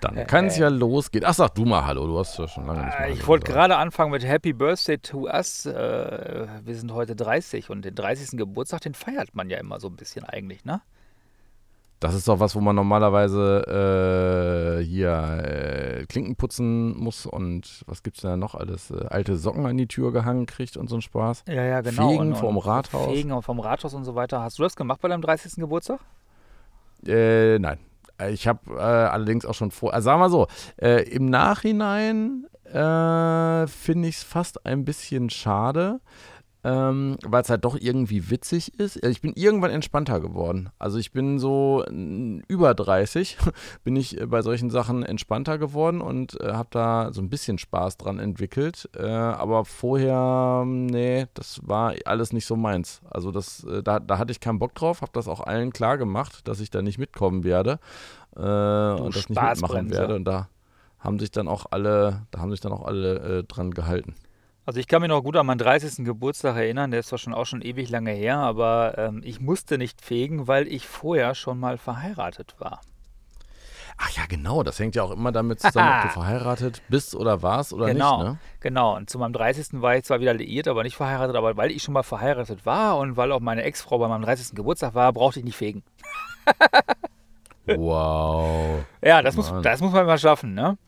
Dann kann es ja losgehen. Ach, sag du mal Hallo, du hast ja schon lange nicht mehr Äh, Ich Hallo wollte gerade anfangen mit Happy Birthday to us. Äh, wir sind heute 30 und den 30. Geburtstag, den feiert man ja immer so ein bisschen eigentlich, ne? Das ist doch was, wo man normalerweise äh, hier äh, Klinken putzen muss und was gibt's da noch alles? Äh, alte Socken an die Tür gehangen kriegt und so ein Spaß. Ja, ja, genau. Fegen vom Rathaus. Fegen vom Rathaus und so weiter. Hast du das gemacht bei deinem 30. Geburtstag? Äh, nein. Äh, Ich habe äh, allerdings auch schon vor, also sagen wir so, äh, im Nachhinein äh, finde ich es fast ein bisschen schade, ähm, weil es halt doch irgendwie witzig ist. Äh, Ich bin irgendwann entspannter geworden. Also ich bin so über 30, bin ich äh, bei solchen Sachen entspannter geworden und äh, habe da so ein bisschen Spaß dran entwickelt. Äh, aber vorher, nee, das war alles nicht so meins. Also das, äh, da, da hatte ich keinen Bock drauf, habe das auch allen klar gemacht, dass ich da nicht mitkommen werde äh, und das nicht mitmachen werde. Und da haben sich dann auch alle, da haben sich dann auch alle äh, dran gehalten. Also ich kann mich noch gut an meinen 30. Geburtstag erinnern, der ist zwar schon auch schon ewig lange her, aber ähm, ich musste nicht fegen, weil ich vorher schon mal verheiratet war. Ach ja, genau, das hängt ja auch immer damit zusammen, ob du verheiratet bist oder warst oder genau, nicht, ne? genau. Und zu meinem 30. war ich zwar wieder liiert, aber nicht verheiratet, aber weil ich schon mal verheiratet war und weil auch meine Ex-Frau bei meinem 30. Geburtstag war, brauchte ich nicht fegen. Wow. Ja, das muss, das muss man mal schaffen, ne?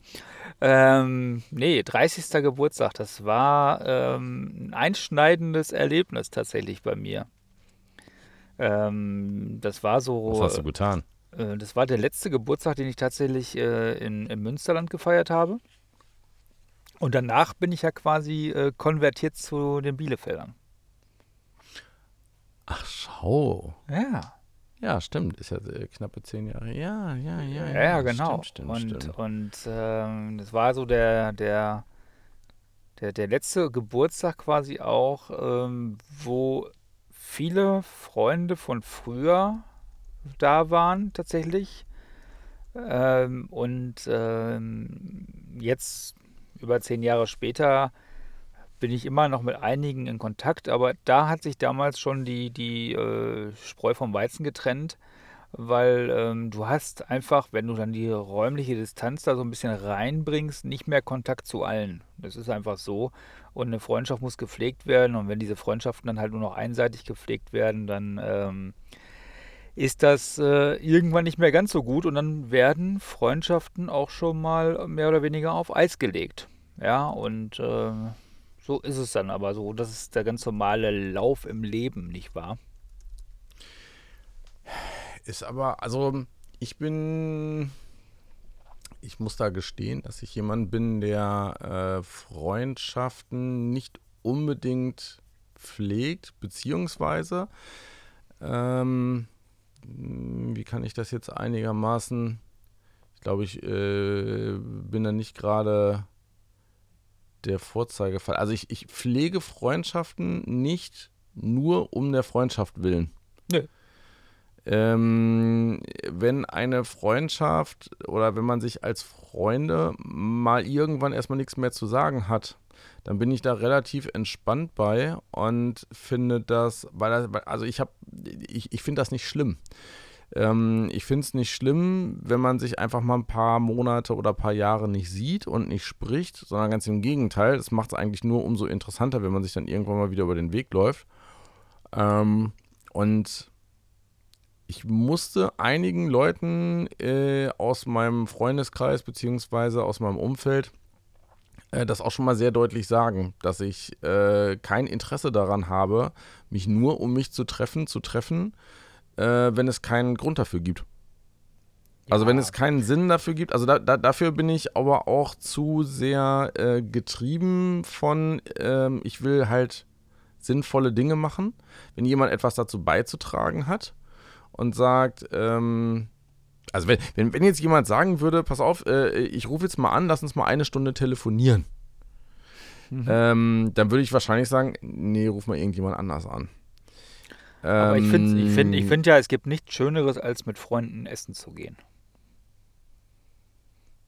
Ähm, nee, 30. Geburtstag, das war ähm, ein einschneidendes Erlebnis tatsächlich bei mir. Ähm, das war so. Was hast du getan? Äh, Das war der letzte Geburtstag, den ich tatsächlich äh, in, im Münsterland gefeiert habe. Und danach bin ich ja quasi äh, konvertiert zu den Bielefeldern. Ach, schau. Ja, Ja, stimmt. Ist ja äh, knappe zehn Jahre. Ja, ja, ja. ja, ja genau. Stimmt, stimmt, und stimmt. und ähm, das war so der, der, der, der letzte Geburtstag quasi auch, ähm, wo viele Freunde von früher da waren tatsächlich. Ähm, und ähm, jetzt, über zehn Jahre später, bin ich immer noch mit einigen in Kontakt, aber da hat sich damals schon die, die äh, Spreu vom Weizen getrennt, weil ähm, du hast einfach, wenn du dann die räumliche Distanz da so ein bisschen reinbringst, nicht mehr Kontakt zu allen. Das ist einfach so. Und eine Freundschaft muss gepflegt werden. Und wenn diese Freundschaften dann halt nur noch einseitig gepflegt werden, dann ähm, ist das äh, irgendwann nicht mehr ganz so gut. Und dann werden Freundschaften auch schon mal mehr oder weniger auf Eis gelegt. Ja, und äh, so ist es dann aber so. Das ist der ganz normale Lauf im Leben, nicht wahr? Ist aber, also ich bin, ich muss da gestehen, dass ich jemand bin, der äh, Freundschaften nicht unbedingt pflegt, beziehungsweise, ähm, wie kann ich das jetzt einigermaßen, ich glaube, ich äh, bin da nicht gerade der Vorzeigefall. Also ich, ich pflege Freundschaften nicht nur um der Freundschaft willen. Nö. Ähm, wenn eine Freundschaft oder wenn man sich als Freunde mal irgendwann erstmal nichts mehr zu sagen hat, dann bin ich da relativ entspannt bei und finde das, weil, das- weil also ich habe, ich, ich finde das nicht schlimm. Ähm, ich finde es nicht schlimm, wenn man sich einfach mal ein paar Monate oder ein paar Jahre nicht sieht und nicht spricht, sondern ganz im Gegenteil. Das macht es eigentlich nur umso interessanter, wenn man sich dann irgendwann mal wieder über den Weg läuft. Ähm, und ich musste einigen Leuten äh, aus meinem Freundeskreis beziehungsweise aus meinem Umfeld äh, das auch schon mal sehr deutlich sagen, dass ich äh, kein Interesse daran habe, mich nur um mich zu treffen, zu treffen, äh, wenn es keinen Grund dafür gibt. Also wenn Ja. es keinen Sinn dafür gibt, also da, da, dafür bin ich aber auch zu sehr äh, getrieben von, ähm, ich will halt sinnvolle Dinge machen. Wenn jemand etwas dazu beizutragen hat und sagt, ähm, also wenn, wenn, wenn jetzt jemand sagen würde, pass auf, äh, ich rufe jetzt mal an, lass uns mal eine Stunde telefonieren, Mhm. ähm, dann würde ich wahrscheinlich sagen, nee, ruf mal irgendjemand anders an. Aber ich finde ich find, ich Ähm, find ja, es gibt nichts Schöneres, als mit Freunden essen zu gehen.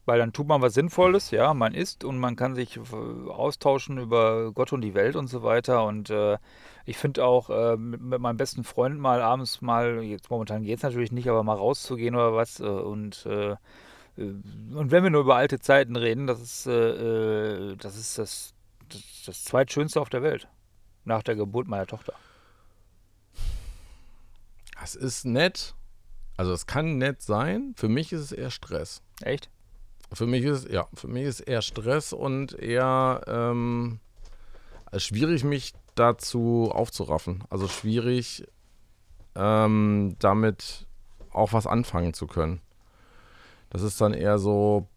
Weil dann tut man was Sinnvolles, ja, man isst und man kann sich äh, austauschen über Gott und die Welt und so weiter. Und äh, ich finde auch äh, mit, mit meinem besten Freund mal abends mal, jetzt momentan geht es natürlich nicht, aber mal rauszugehen oder was äh, und äh, und wenn wir nur über alte Zeiten reden, das ist, äh, äh, das, ist das, das, das zweitschönste auf der Welt. Nach der Geburt meiner Tochter. Das ist nett. Also es kann nett sein. Für mich ist es eher Stress. Echt? Für mich ist ja, für mich ist eher Stress und eher ähm, schwierig, mich dazu aufzuraffen. Also schwierig, ähm, damit auch was anfangen zu können. Das ist dann eher so.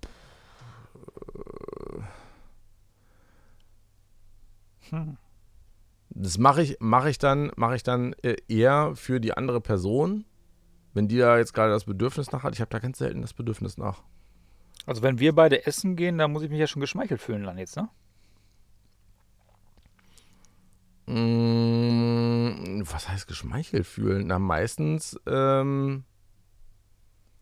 Hm. Das mache ich, mache ich dann, mache ich dann äh, eher für die andere Person, wenn die da jetzt gerade das Bedürfnis nach hat. Ich habe da ganz selten das Bedürfnis nach. Also wenn wir beide essen gehen, dann muss ich mich ja schon geschmeichelt fühlen dann jetzt, ne? Mm, was heißt geschmeichelt fühlen? Na, meistens ähm,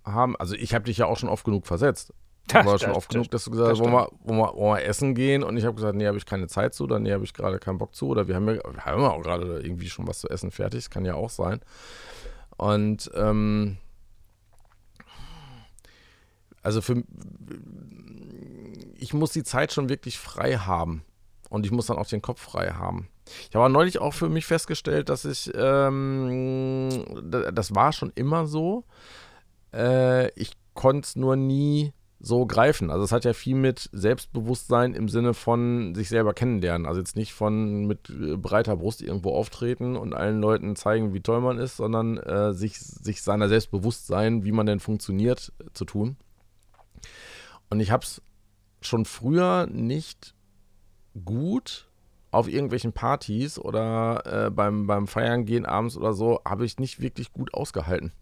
haben, also ich habe dich ja auch schon oft genug versetzt. Das war schon oft genug, dass du gesagt hast, wollen wir, wollen, wir, wollen wir essen gehen? Und ich habe gesagt, nee, habe ich keine Zeit zu, oder nee, habe ich gerade keinen Bock zu, oder wir haben ja, wir haben ja auch gerade irgendwie schon was zu essen fertig, das kann ja auch sein. Und ähm, also für ich muss die Zeit schon wirklich frei haben. Und ich muss dann auch den Kopf frei haben. Ich habe neulich auch für mich festgestellt, dass ich, ähm, das war schon immer so. Äh, ich konnte es nur nie so greifen. Also es hat ja viel mit Selbstbewusstsein im Sinne von sich selber kennenlernen. Also jetzt nicht von mit äh, breiter Brust irgendwo auftreten und allen Leuten zeigen, wie toll man ist, sondern äh, sich, sich seiner Selbstbewusstsein, wie man denn funktioniert, zu tun. Und ich habe es schon früher nicht gut auf irgendwelchen Partys oder äh, beim, beim Feiern gehen abends oder so, habe ich nicht wirklich gut ausgehalten.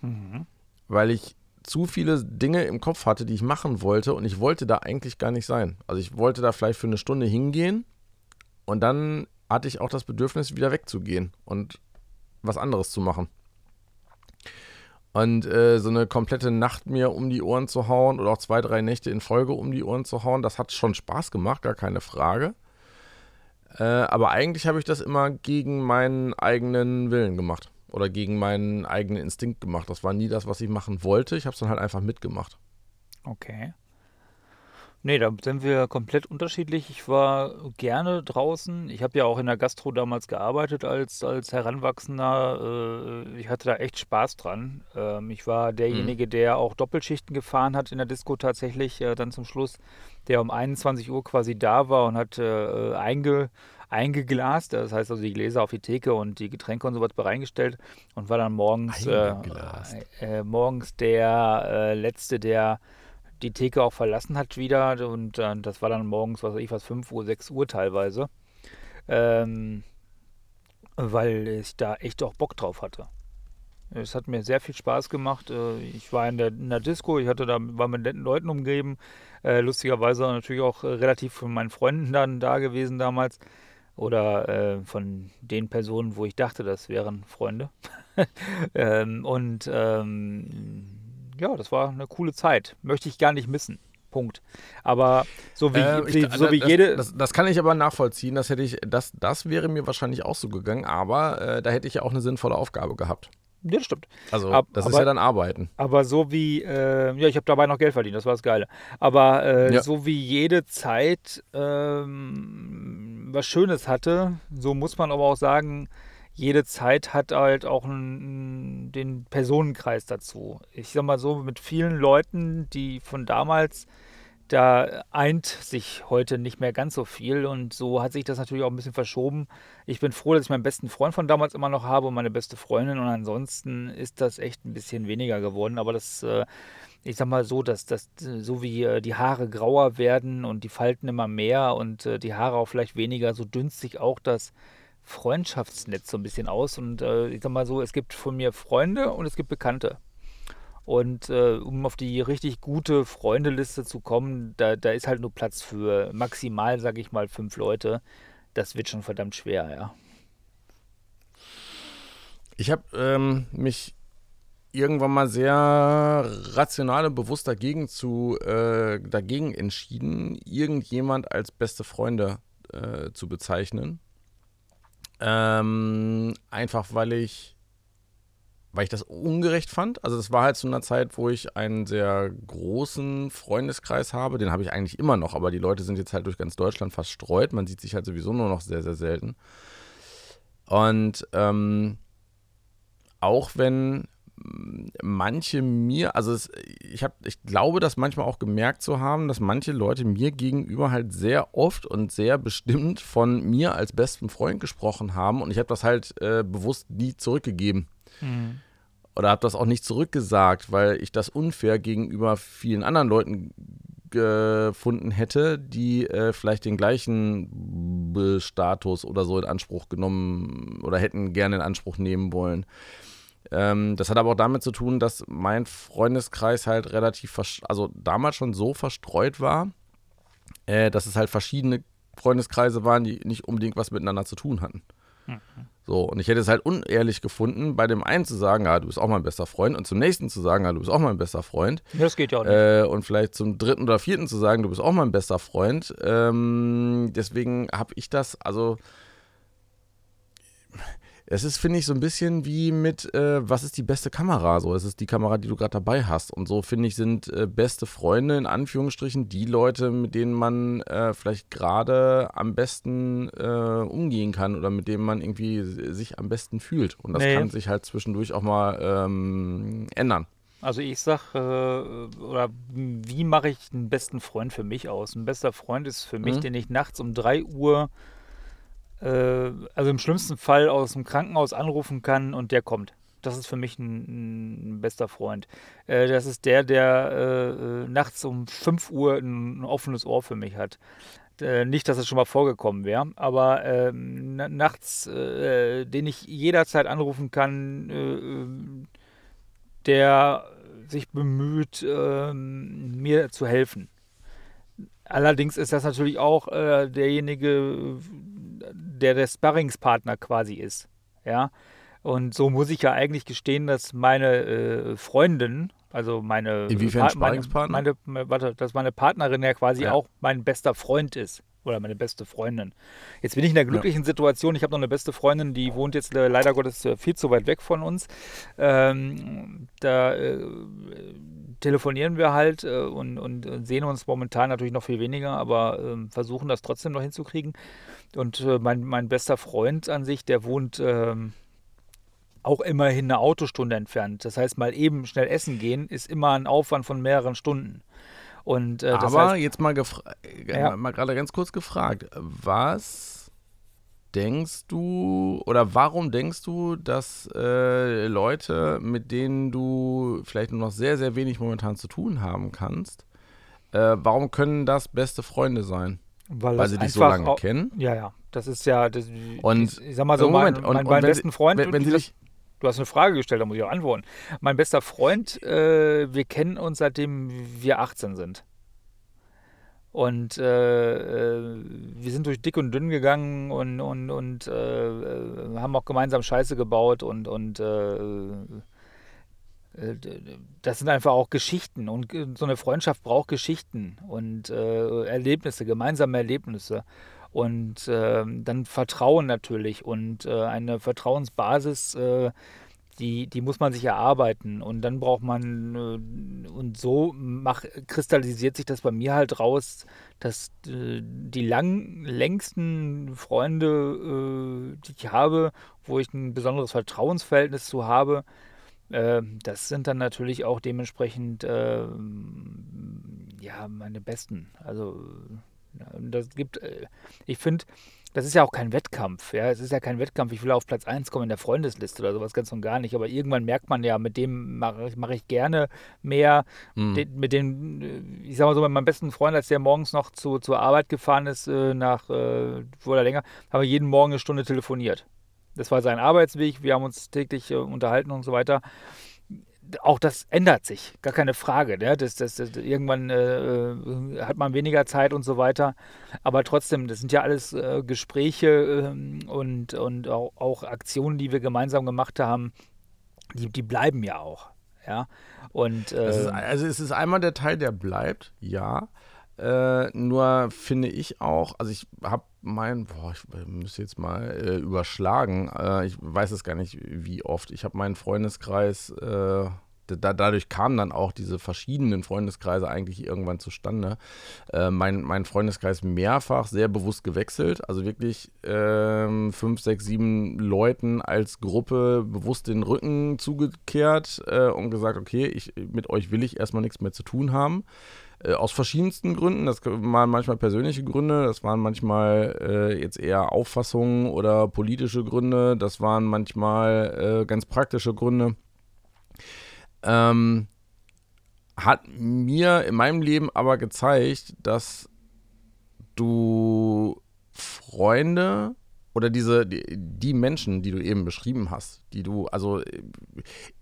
Mhm. Weil ich zu viele Dinge im Kopf hatte, die ich machen wollte und ich wollte da eigentlich gar nicht sein. Also ich wollte da vielleicht für eine Stunde hingehen und dann hatte ich auch das Bedürfnis, wieder wegzugehen und was anderes zu machen. Und äh, so eine komplette Nacht mir um die Ohren zu hauen oder auch zwei, drei Nächte in Folge um die Ohren zu hauen, das hat schon Spaß gemacht, gar keine Frage. Äh, aber eigentlich habe ich das immer gegen meinen eigenen Willen gemacht oder gegen meinen eigenen Instinkt gemacht. Das war nie das, was ich machen wollte. Ich habe es dann halt einfach mitgemacht. Okay. Nee, da sind wir komplett unterschiedlich. Ich war gerne draußen. Ich habe ja auch in der Gastro damals gearbeitet als, als Heranwachsender. Äh, ich hatte da echt Spaß dran. Ähm, ich war derjenige, mhm. der auch Doppelschichten gefahren hat in der Disco tatsächlich, äh, dann zum Schluss, der um 21 Uhr quasi da war und hat äh, einge, eingeglast. Das heißt also die Gläser auf die Theke und die Getränke und sowas bereingestellt und war dann morgens, äh, äh, morgens der Letzte, der die Theke auch verlassen hat wieder und äh, das war dann morgens, was weiß ich was, 5 Uhr, 6 Uhr teilweise, ähm, weil ich da echt auch Bock drauf hatte. Es hat mir sehr viel Spaß gemacht. Äh, ich war in der, in der Disco, ich hatte da, war mit netten Leuten umgeben. Äh, lustigerweise natürlich auch relativ von meinen Freunden dann da gewesen damals. Oder äh, von den Personen, wo ich dachte, das wären Freunde. ähm, und ähm, ja, das war eine coole Zeit. Möchte ich gar nicht missen. Punkt. Aber so wie, äh, ich, so wie das, jede. Das, das, kann ich aber nachvollziehen. Das hätte ich, das, das wäre mir wahrscheinlich auch so gegangen, aber äh, da hätte ich ja auch eine sinnvolle Aufgabe gehabt. Ja, das stimmt. Also, Ab, das aber, ist ja dann Arbeiten. Aber so wie, äh, ja, ich habe dabei noch Geld verdient, das war das Geile. Aber äh, ja. so wie jede Zeit ähm, was Schönes hatte, so muss man aber auch sagen, jede Zeit hat halt auch einen, den Personenkreis dazu. Ich sag mal so, mit vielen Leuten, die von damals, da eint sich heute nicht mehr ganz so viel und so hat sich das natürlich auch ein bisschen verschoben. Ich bin froh, dass ich meinen besten Freund von damals immer noch habe und meine beste Freundin und ansonsten ist das echt ein bisschen weniger geworden, aber das äh, ich sag mal so, dass das so wie äh, die Haare grauer werden und die Falten immer mehr und äh, die Haare auch vielleicht weniger, so dünnt sich auch das Freundschaftsnetz so ein bisschen aus. Und ich sag mal so, es gibt von mir Freunde und es gibt Bekannte. Und äh, um auf die richtig gute Freundeliste zu kommen, da, da ist halt nur Platz für maximal, sag ich mal, fünf Leute. Das wird schon verdammt schwer, ja. Ich habe ähm, mich irgendwann mal sehr rational und bewusst dagegen zu äh, dagegen entschieden, irgendjemand als beste Freunde äh, zu bezeichnen. Ähm, einfach weil ich weil ich das ungerecht fand. Also das war halt zu einer Zeit, wo ich einen sehr großen Freundeskreis habe. Den habe ich eigentlich immer noch, aber die Leute sind jetzt halt durch ganz Deutschland verstreut. Man sieht sich halt sowieso nur noch sehr, sehr selten. Und ähm, auch wenn manche mir, also es, ich habe, ich glaube, das manchmal auch gemerkt zu haben, dass manche Leute mir gegenüber halt sehr oft und sehr bestimmt von mir als besten Freund gesprochen haben und ich habe das halt äh, bewusst nie zurückgegeben. Oder habe das auch nicht zurückgesagt, weil ich das unfair gegenüber vielen anderen Leuten gefunden hätte, die äh, vielleicht den gleichen Status oder so in Anspruch genommen oder hätten gerne in Anspruch nehmen wollen. Ähm, das hat aber auch damit zu tun, dass mein Freundeskreis halt relativ, also damals schon so verstreut war, äh, dass es halt verschiedene Freundeskreise waren, die nicht unbedingt was miteinander zu tun hatten. Mhm. So, und ich hätte es halt unehrlich gefunden, bei dem einen zu sagen, ja, du bist auch mein bester Freund, und zum nächsten zu sagen, ja, du bist auch mein bester Freund. Das geht ja auch nicht. Äh, und vielleicht zum dritten oder vierten zu sagen, du bist auch mein bester Freund. Ähm, deswegen habe ich das, also es ist, finde ich, so ein bisschen wie mit, äh, was ist die beste Kamera? So, es ist die Kamera, die du gerade dabei hast. Und so, finde ich, sind äh, beste Freunde in Anführungsstrichen die Leute, mit denen man äh, vielleicht gerade am besten äh, umgehen kann oder mit denen man irgendwie sich am besten fühlt. Und das nee. kann sich halt zwischendurch auch mal ähm, ändern. Also ich sag, äh, oder wie mache ich einen besten Freund für mich aus? Ein bester Freund ist für mich, mhm. den ich nachts um 3 Uhr äh, also im schlimmsten Fall aus dem Krankenhaus anrufen kann und der kommt. Das ist für mich ein, ein bester Freund. Äh, das ist der, der äh, nachts um 5 Uhr ein, ein, offenes Ohr für mich hat. Äh, nicht, dass es schon mal vorgekommen wäre, aber ähm, nachts, äh, den ich jederzeit anrufen kann, äh, der sich bemüht, ähm, mir zu helfen. Allerdings ist das natürlich auch derjenige, der der Sparringspartner quasi ist. Ja. Und so muss ich ja eigentlich gestehen, dass meine äh, Freundin, also meine, Inwiefern pa Sparringspartner? Meine, meine, warte, dass meine Partnerin ja quasi ja. auch mein bester Freund ist. Oder meine beste Freundin. Jetzt bin ich in der glücklichen ja. Situation. Ich habe noch eine beste Freundin, die wohnt jetzt äh, leider Gottes äh, viel zu weit weg von uns. Ähm, da äh, telefonieren wir halt äh, und, und, sehen uns momentan natürlich noch viel weniger, aber äh, versuchen das trotzdem noch hinzukriegen. Und äh, mein, mein bester Freund an sich, der wohnt ähm, auch immerhin eine Autostunde entfernt. Das heißt, mal eben schnell essen gehen, ist immer ein Aufwand von mehreren Stunden. Und, äh, Aber heißt, jetzt mal, äh, ja. mal gerade ganz kurz gefragt, was denkst du oder warum denkst du, dass äh, Leute, mit denen du vielleicht nur noch sehr, sehr wenig momentan zu tun haben kannst, äh, warum können das beste Freunde sein? Weil, weil sie dich so lange auch, kennen. Ja, ja. Das ist ja, das, und ich sag mal so, Moment, mein, mein, und, mein besten Freund, wenn, wenn sie dich, du hast eine Frage gestellt, da muss ich auch antworten. Mein bester Freund, äh, wir kennen uns seitdem wir 18 sind. Und äh, äh, wir sind durch dick und dünn gegangen und, und, und äh, äh haben auch gemeinsam Scheiße gebaut und, und äh, das sind einfach auch Geschichten und so eine Freundschaft braucht Geschichten und Erlebnisse, gemeinsame Erlebnisse und äh, dann Vertrauen natürlich und äh, eine Vertrauensbasis, äh, die, die muss man sich erarbeiten und dann braucht man äh, und so mach, kristallisiert sich das bei mir halt raus, dass die lang, längsten Freunde, die ich habe, wo ich ein besonderes Vertrauensverhältnis zu habe, äh, das sind dann natürlich auch dementsprechend äh, ja meine besten. Also das gibt, äh, ich finde, das ist ja auch kein Wettkampf. Ja, es ist ja kein Wettkampf. Ich will auf Platz 1 kommen in der Freundesliste oder sowas ganz und gar nicht. Aber irgendwann merkt man ja, mit dem mache ich, mach ich gerne mehr. Mhm. Den, mit dem, ich sag mal so, mit meinem besten Freund, als der morgens noch zu, zur Arbeit gefahren ist, äh, nach, äh, oder länger, haben wir jeden Morgen eine Stunde telefoniert. Das war sein Arbeitsweg, wir haben uns täglich äh, unterhalten und so weiter. Auch das ändert sich, gar keine Frage. Ne? Das, das, das, irgendwann äh, äh, hat man weniger Zeit und so weiter. Aber trotzdem, das sind ja alles äh, Gespräche ähm, und, und auch, auch, Aktionen, die wir gemeinsam gemacht haben, die, die bleiben ja auch. Ja? Und, ist, ähm, also es ist einmal der Teil, der bleibt, ja. Äh, nur finde ich auch, also ich habe mein, boah, ich müsste jetzt mal äh, überschlagen. Äh, ich weiß es gar nicht, wie oft. Ich habe meinen Freundeskreis, äh, da, dadurch kamen dann auch diese verschiedenen Freundeskreise eigentlich irgendwann zustande. Äh, mein, mein Freundeskreis mehrfach sehr bewusst gewechselt. Also wirklich ähm, fünf, sechs, sieben Leuten als Gruppe bewusst den Rücken zugekehrt äh, und gesagt, okay, ich, mit euch will ich erstmal nichts mehr zu tun haben. Äh, aus verschiedensten Gründen. Das waren manchmal persönliche Gründe, das waren manchmal äh, jetzt eher Auffassungen oder politische Gründe, das waren manchmal äh, ganz praktische Gründe. Ähm, hat mir in meinem Leben aber gezeigt, dass du Freunde oder diese, die, Menschen, die du eben beschrieben hast, die du, also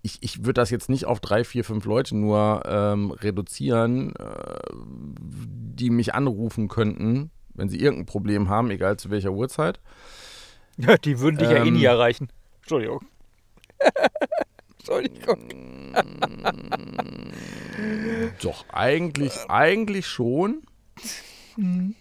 ich, ich würde das jetzt nicht auf drei, vier, fünf Leute nur ähm, reduzieren, äh, die mich anrufen könnten, wenn sie irgendein Problem haben, egal zu welcher Uhrzeit. Ja, die würden dich ähm, ja eh nie ähm, erreichen. Entschuldigung. Entschuldigung. Doch, eigentlich, eigentlich schon. Mhm.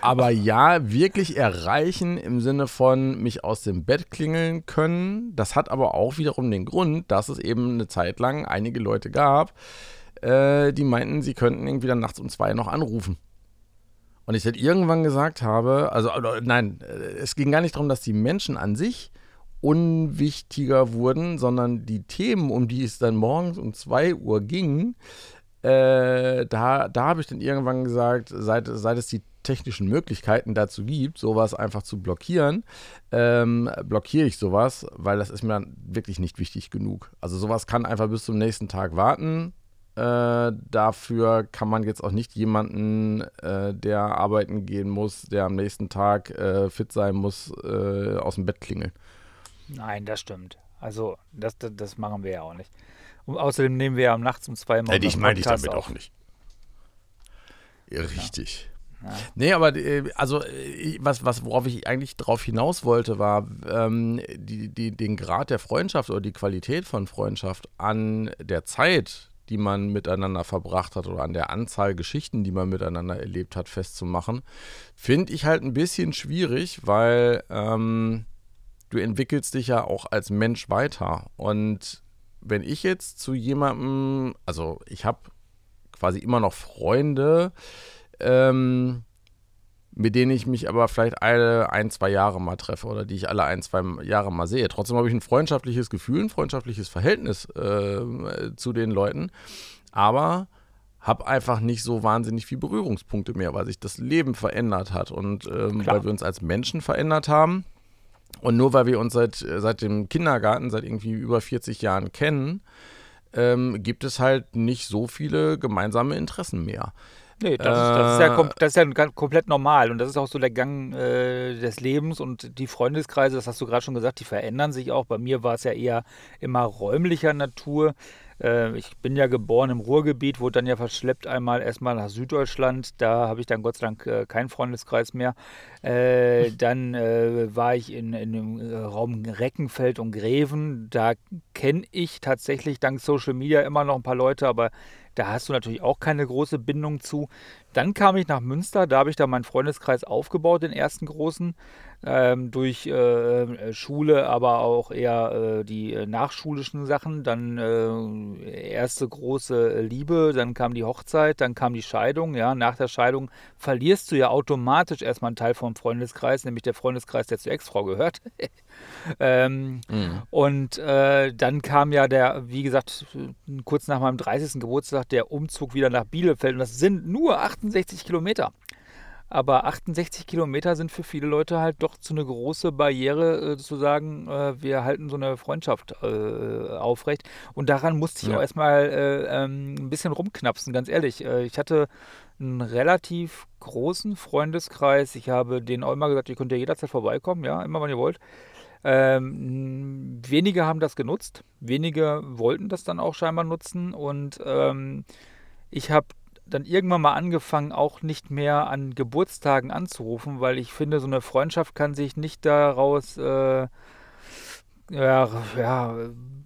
Aber ja, wirklich erreichen im Sinne von mich aus dem Bett klingeln können. Das hat aber auch wiederum den Grund, dass es eben eine Zeit lang einige Leute gab, äh, die meinten, sie könnten irgendwie dann nachts um zwei noch anrufen. Und ich halt irgendwann gesagt habe, also nein, äh, es ging gar nicht darum, dass die Menschen an sich unwichtiger wurden, sondern die Themen, um die es dann morgens um 2 Uhr ging, äh, da, da habe ich dann irgendwann gesagt, seit, seit es die technischen Möglichkeiten dazu gibt, sowas einfach zu blockieren, ähm, blockiere ich sowas, weil das ist mir dann wirklich nicht wichtig genug. Also sowas kann einfach bis zum nächsten Tag warten. Äh, dafür kann man jetzt auch nicht jemanden, äh, der arbeiten gehen muss, der am nächsten Tag äh, fit sein muss, äh, aus dem Bett klingeln. Nein, das stimmt. Also, das, das, das machen wir ja auch nicht. Und außerdem nehmen wir ja nachts um zwei Mal. ich meine ich damit auch nicht. Richtig. Ja. Nee, aber äh, also äh, was, was, worauf ich eigentlich drauf hinaus wollte, war ähm, die, die, den Grad der Freundschaft oder die Qualität von Freundschaft an der Zeit, die man miteinander verbracht hat oder an der Anzahl Geschichten, die man miteinander erlebt hat, festzumachen, finde ich halt ein bisschen schwierig, weil ähm, du entwickelst dich ja auch als Mensch weiter. Und wenn ich jetzt zu jemandem, also ich habe quasi immer noch Freunde, ähm, mit denen ich mich aber vielleicht alle ein, zwei Jahre mal treffe oder die ich alle ein, zwei Jahre mal sehe. Trotzdem habe ich ein freundschaftliches Gefühl, ein freundschaftliches Verhältnis äh, zu den Leuten, aber habe einfach nicht so wahnsinnig viele Berührungspunkte mehr, weil sich das Leben verändert hat und ähm, weil wir uns als Menschen verändert haben und nur weil wir uns seit, seit dem Kindergarten, seit irgendwie über 40 Jahren kennen, ähm, gibt es halt nicht so viele gemeinsame Interessen mehr. Nee, das, äh, ist, das, ist, ja, äh. das ist ja komplett normal und das ist auch so der Gang äh, des Lebens und die Freundeskreise, das hast du gerade schon gesagt, die verändern sich auch. Bei mir war es ja eher immer räumlicher Natur. Äh, ich bin ja geboren im Ruhrgebiet, wurde dann ja verschleppt einmal erstmal nach Süddeutschland. Da habe ich dann Gott sei Dank äh, keinen Freundeskreis mehr. Äh, dann war ich in, in dem Raum Reckenfeld und Greven. Da kenne ich tatsächlich dank Social Media immer noch ein paar Leute, aber da hast du natürlich auch keine große Bindung zu. Dann kam ich nach Münster, da habe ich da meinen Freundeskreis aufgebaut, den ersten großen ähm, durch äh, äh, Schule, aber auch eher äh, die äh, nachschulischen Sachen. Dann äh, erste große Liebe, dann kam die Hochzeit, dann kam die Scheidung. Ja, nach der Scheidung verlierst du ja automatisch erstmal einen Teil vom Freundeskreis, nämlich der Freundeskreis, der zur Ex-Frau gehört. ähm, mhm. Und äh, dann kam ja der, wie gesagt, kurz nach meinem 30. Geburtstag der Umzug wieder nach Bielefeld. Und das sind nur 68 Kilometer. Aber 68 Kilometer sind für viele Leute halt doch zu eine große Barriere, äh, zu sagen, äh, wir halten so eine Freundschaft äh, aufrecht. Und daran musste ich ja. auch erstmal äh, ähm, ein bisschen rumknapsen, ganz ehrlich. Äh, ich hatte einen relativ großen Freundeskreis. Ich habe denen auch immer gesagt, ihr könnt ja jederzeit vorbeikommen, ja, immer wann ihr wollt. Ähm, wenige haben das genutzt, wenige wollten das dann auch scheinbar nutzen und ähm, ich habe dann irgendwann mal angefangen, auch nicht mehr an Geburtstagen anzurufen, weil ich finde, so eine Freundschaft kann sich nicht daraus äh, ja, ja,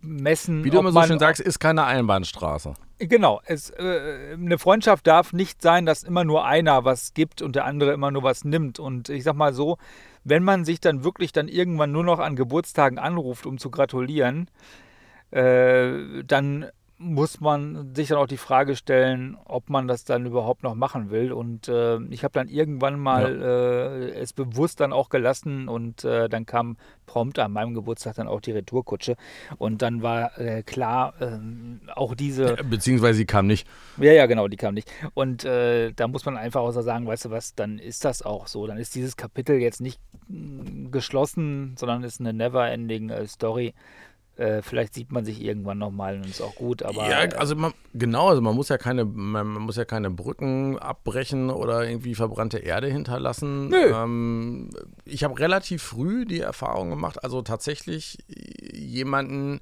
messen. Wie du immer so man- schön sagst, ist keine Einbahnstraße. Genau, es, äh, eine Freundschaft darf nicht sein, dass immer nur einer was gibt und der andere immer nur was nimmt. Und ich sag mal so, wenn man sich dann wirklich dann irgendwann nur noch an Geburtstagen anruft, um zu gratulieren, äh, dann muss man sich dann auch die Frage stellen, ob man das dann überhaupt noch machen will. Und äh, ich habe dann irgendwann mal äh, es bewusst dann auch gelassen und äh, dann kam prompt an meinem Geburtstag dann auch die Retourkutsche. Und dann war äh, klar, ähm, auch diese Beziehungsweise sie kam nicht. ja, ja, genau, die kam nicht. Und äh, da muss man einfach auch sagen, weißt du was, dann ist das auch so. Dann ist dieses Kapitel jetzt nicht mm, geschlossen, sondern ist eine never-ending äh, Story. Äh, vielleicht sieht man sich irgendwann nochmal und ist auch gut, aber ja, äh, also man, genau, also man muss ja keine, man, man muss ja keine Brücken abbrechen oder irgendwie verbrannte Erde hinterlassen. Nö. Ähm, ich habe relativ früh die Erfahrung gemacht, also tatsächlich jemanden,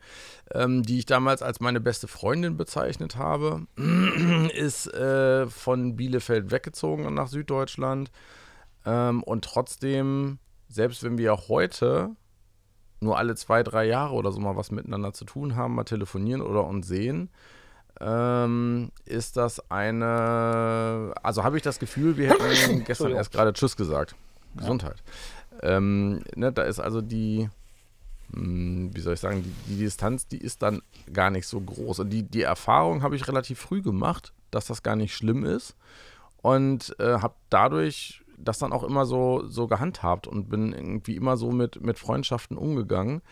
ähm, die ich damals als meine beste Freundin bezeichnet habe, ist äh, von Bielefeld weggezogen nach Süddeutschland. Ähm, und trotzdem, selbst wenn wir heute nur alle zwei, drei Jahre oder so mal was miteinander zu tun haben, mal telefonieren oder uns sehen, ähm, ist das eine, also habe ich das Gefühl, wir hätten gestern erst gerade Tschüss gesagt. Gesundheit. Ähm, ne, da ist also die, hm, wie soll ich sagen, die, die Distanz, die ist dann gar nicht so groß. Und die, die Erfahrung habe ich relativ früh gemacht, dass das gar nicht schlimm ist. Und äh, habe dadurch das dann auch immer so, so gehandhabt und bin irgendwie immer so mit, mit Freundschaften umgegangen.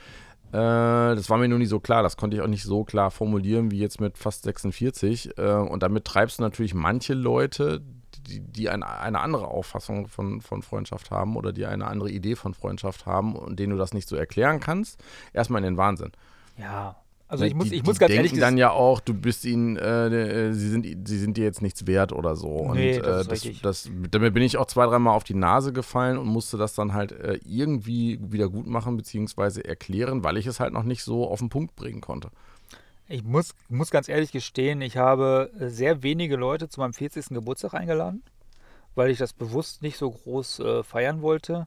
Äh, das war mir nur nie so klar. Das konnte ich auch nicht so klar formulieren wie jetzt mit fast 46. Äh, und damit treibst du natürlich manche Leute, die, die ein, eine andere Auffassung von, von Freundschaft haben oder die eine andere Idee von Freundschaft haben und denen du das nicht so erklären kannst, erstmal in den Wahnsinn. ja. Also ich muss, die, ich muss die ganz denken ehrlich dann ja auch, du bist ihnen, äh, äh, sie, sind, sie sind dir jetzt nichts wert oder so. Und Nee, das äh, das, das, damit bin ich auch zwei, dreimal auf die Nase gefallen und musste das dann halt äh, irgendwie wieder gut machen, beziehungsweise erklären, weil ich es halt noch nicht so auf den Punkt bringen konnte. Ich muss, muss ganz ehrlich gestehen, ich habe äh, sehr wenige Leute zu meinem 40. Geburtstag eingeladen, weil ich das bewusst nicht so groß äh, feiern wollte.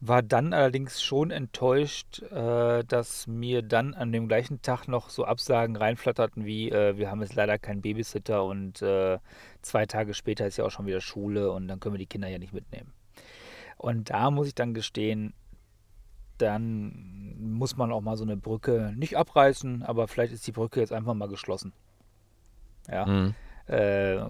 War dann allerdings schon enttäuscht, äh, dass mir dann an dem gleichen Tag noch so Absagen reinflatterten wie, äh, wir haben jetzt leider keinen Babysitter und äh, zwei Tage später ist ja auch schon wieder Schule und dann können wir die Kinder ja nicht mitnehmen. Und da muss ich dann gestehen, dann muss man auch mal so eine Brücke nicht abreißen, aber vielleicht ist die Brücke jetzt einfach mal geschlossen. Ja. Mhm. Äh,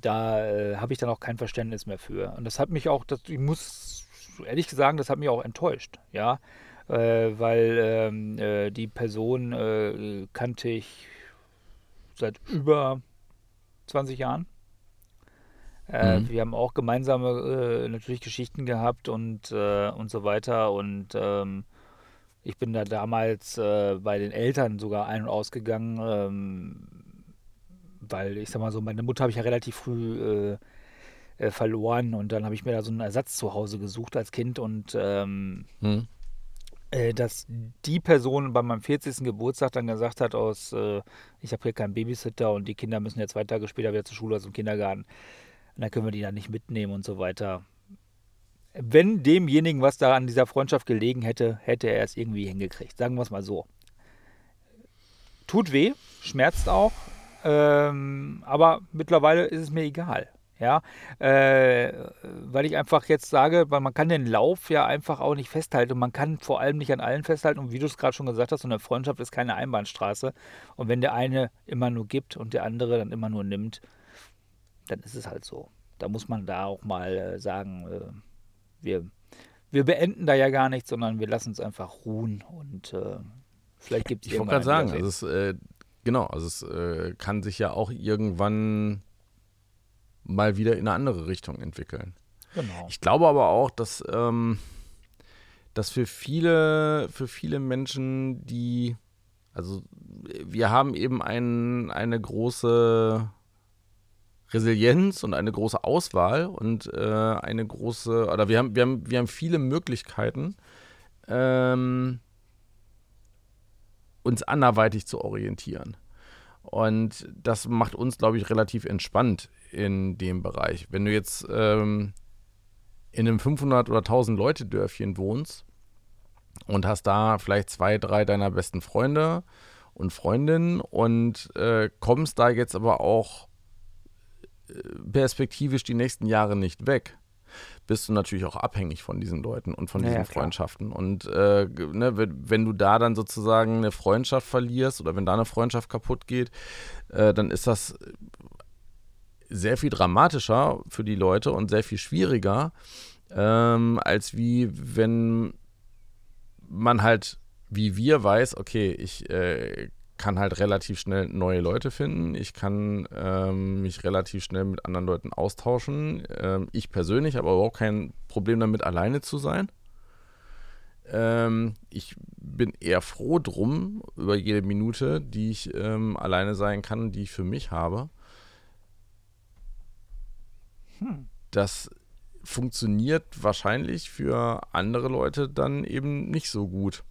da äh, habe ich dann auch kein Verständnis mehr für. Und das hat mich auch, das, ich muss ehrlich sagen, das hat mich auch enttäuscht, ja, äh, weil ähm, äh, die Person äh, kannte ich seit über 20 Jahren. Äh, Mhm. Wir haben auch gemeinsame äh, natürlich Geschichten gehabt und, äh, und so weiter. Und ähm, ich bin da damals bei den Eltern sogar ein- und ausgegangen, ähm, weil ich sag mal so, meine Mutter habe ich ja relativ früh äh, verloren und dann habe ich mir da so einen Ersatz zu Hause gesucht als Kind und ähm, Mhm. äh, dass die Person bei meinem 40. Geburtstag dann gesagt hat, aus, äh, ich habe hier keinen Babysitter und die Kinder müssen ja zwei Tage später wieder zur Schule oder zum Kindergarten. Und dann können wir die dann nicht mitnehmen und so weiter. Wenn demjenigen, was da an dieser Freundschaft gelegen hätte, hätte er es irgendwie hingekriegt. Sagen wir es mal so. Tut weh, schmerzt auch, ähm, aber mittlerweile ist es mir egal. Ja, äh, weil ich einfach jetzt sage, weil man kann den Lauf ja einfach auch nicht festhalten und man kann vor allem nicht an allen festhalten. Und wie du es gerade schon gesagt hast, so eine Freundschaft ist keine Einbahnstraße. Und wenn der eine immer nur gibt und der andere dann immer nur nimmt, dann ist es halt so. Da muss man da auch mal äh, sagen, äh, wir, wir beenden da ja gar nichts, sondern wir lassen es einfach ruhen und äh, vielleicht gibt es Ich wollte gerade sagen, also es, äh, genau, also es äh, kann sich ja auch irgendwann mal wieder in eine andere Richtung entwickeln. genau. Ich glaube aber auch, dass, ähm, dass für viele, für viele Menschen, die, also wir haben eben ein, eine große Resilienz und eine große Auswahl und äh, eine große, oder wir haben, wir haben, wir haben viele Möglichkeiten, ähm, uns anderweitig zu orientieren. Und das macht uns, glaube ich, relativ entspannt in dem Bereich. Wenn du jetzt ähm, in einem 500 oder 1000 Leute Dörfchen wohnst, und hast da vielleicht zwei, drei deiner besten Freunde und Freundinnen und äh, kommst da jetzt aber auch äh, perspektivisch die nächsten Jahre nicht weg, bist du natürlich auch abhängig von diesen Leuten und von diesen ja, Freundschaften. Und äh, ne, wenn du da dann sozusagen eine Freundschaft verlierst oder wenn da eine Freundschaft kaputt geht, äh, dann ist das sehr viel dramatischer für die Leute und sehr viel schwieriger, ähm, als wie wenn man halt wie wir weiß, okay, ich äh, kann halt relativ schnell neue Leute finden. Ich kann ähm, mich relativ schnell mit anderen Leuten austauschen. Ähm, ich persönlich habe aber auch kein Problem damit, alleine zu sein. Ähm, ich bin eher froh drum über jede Minute, die ich ähm, alleine sein kann, die ich für mich habe. Hm. Das funktioniert wahrscheinlich für andere Leute dann eben nicht so gut.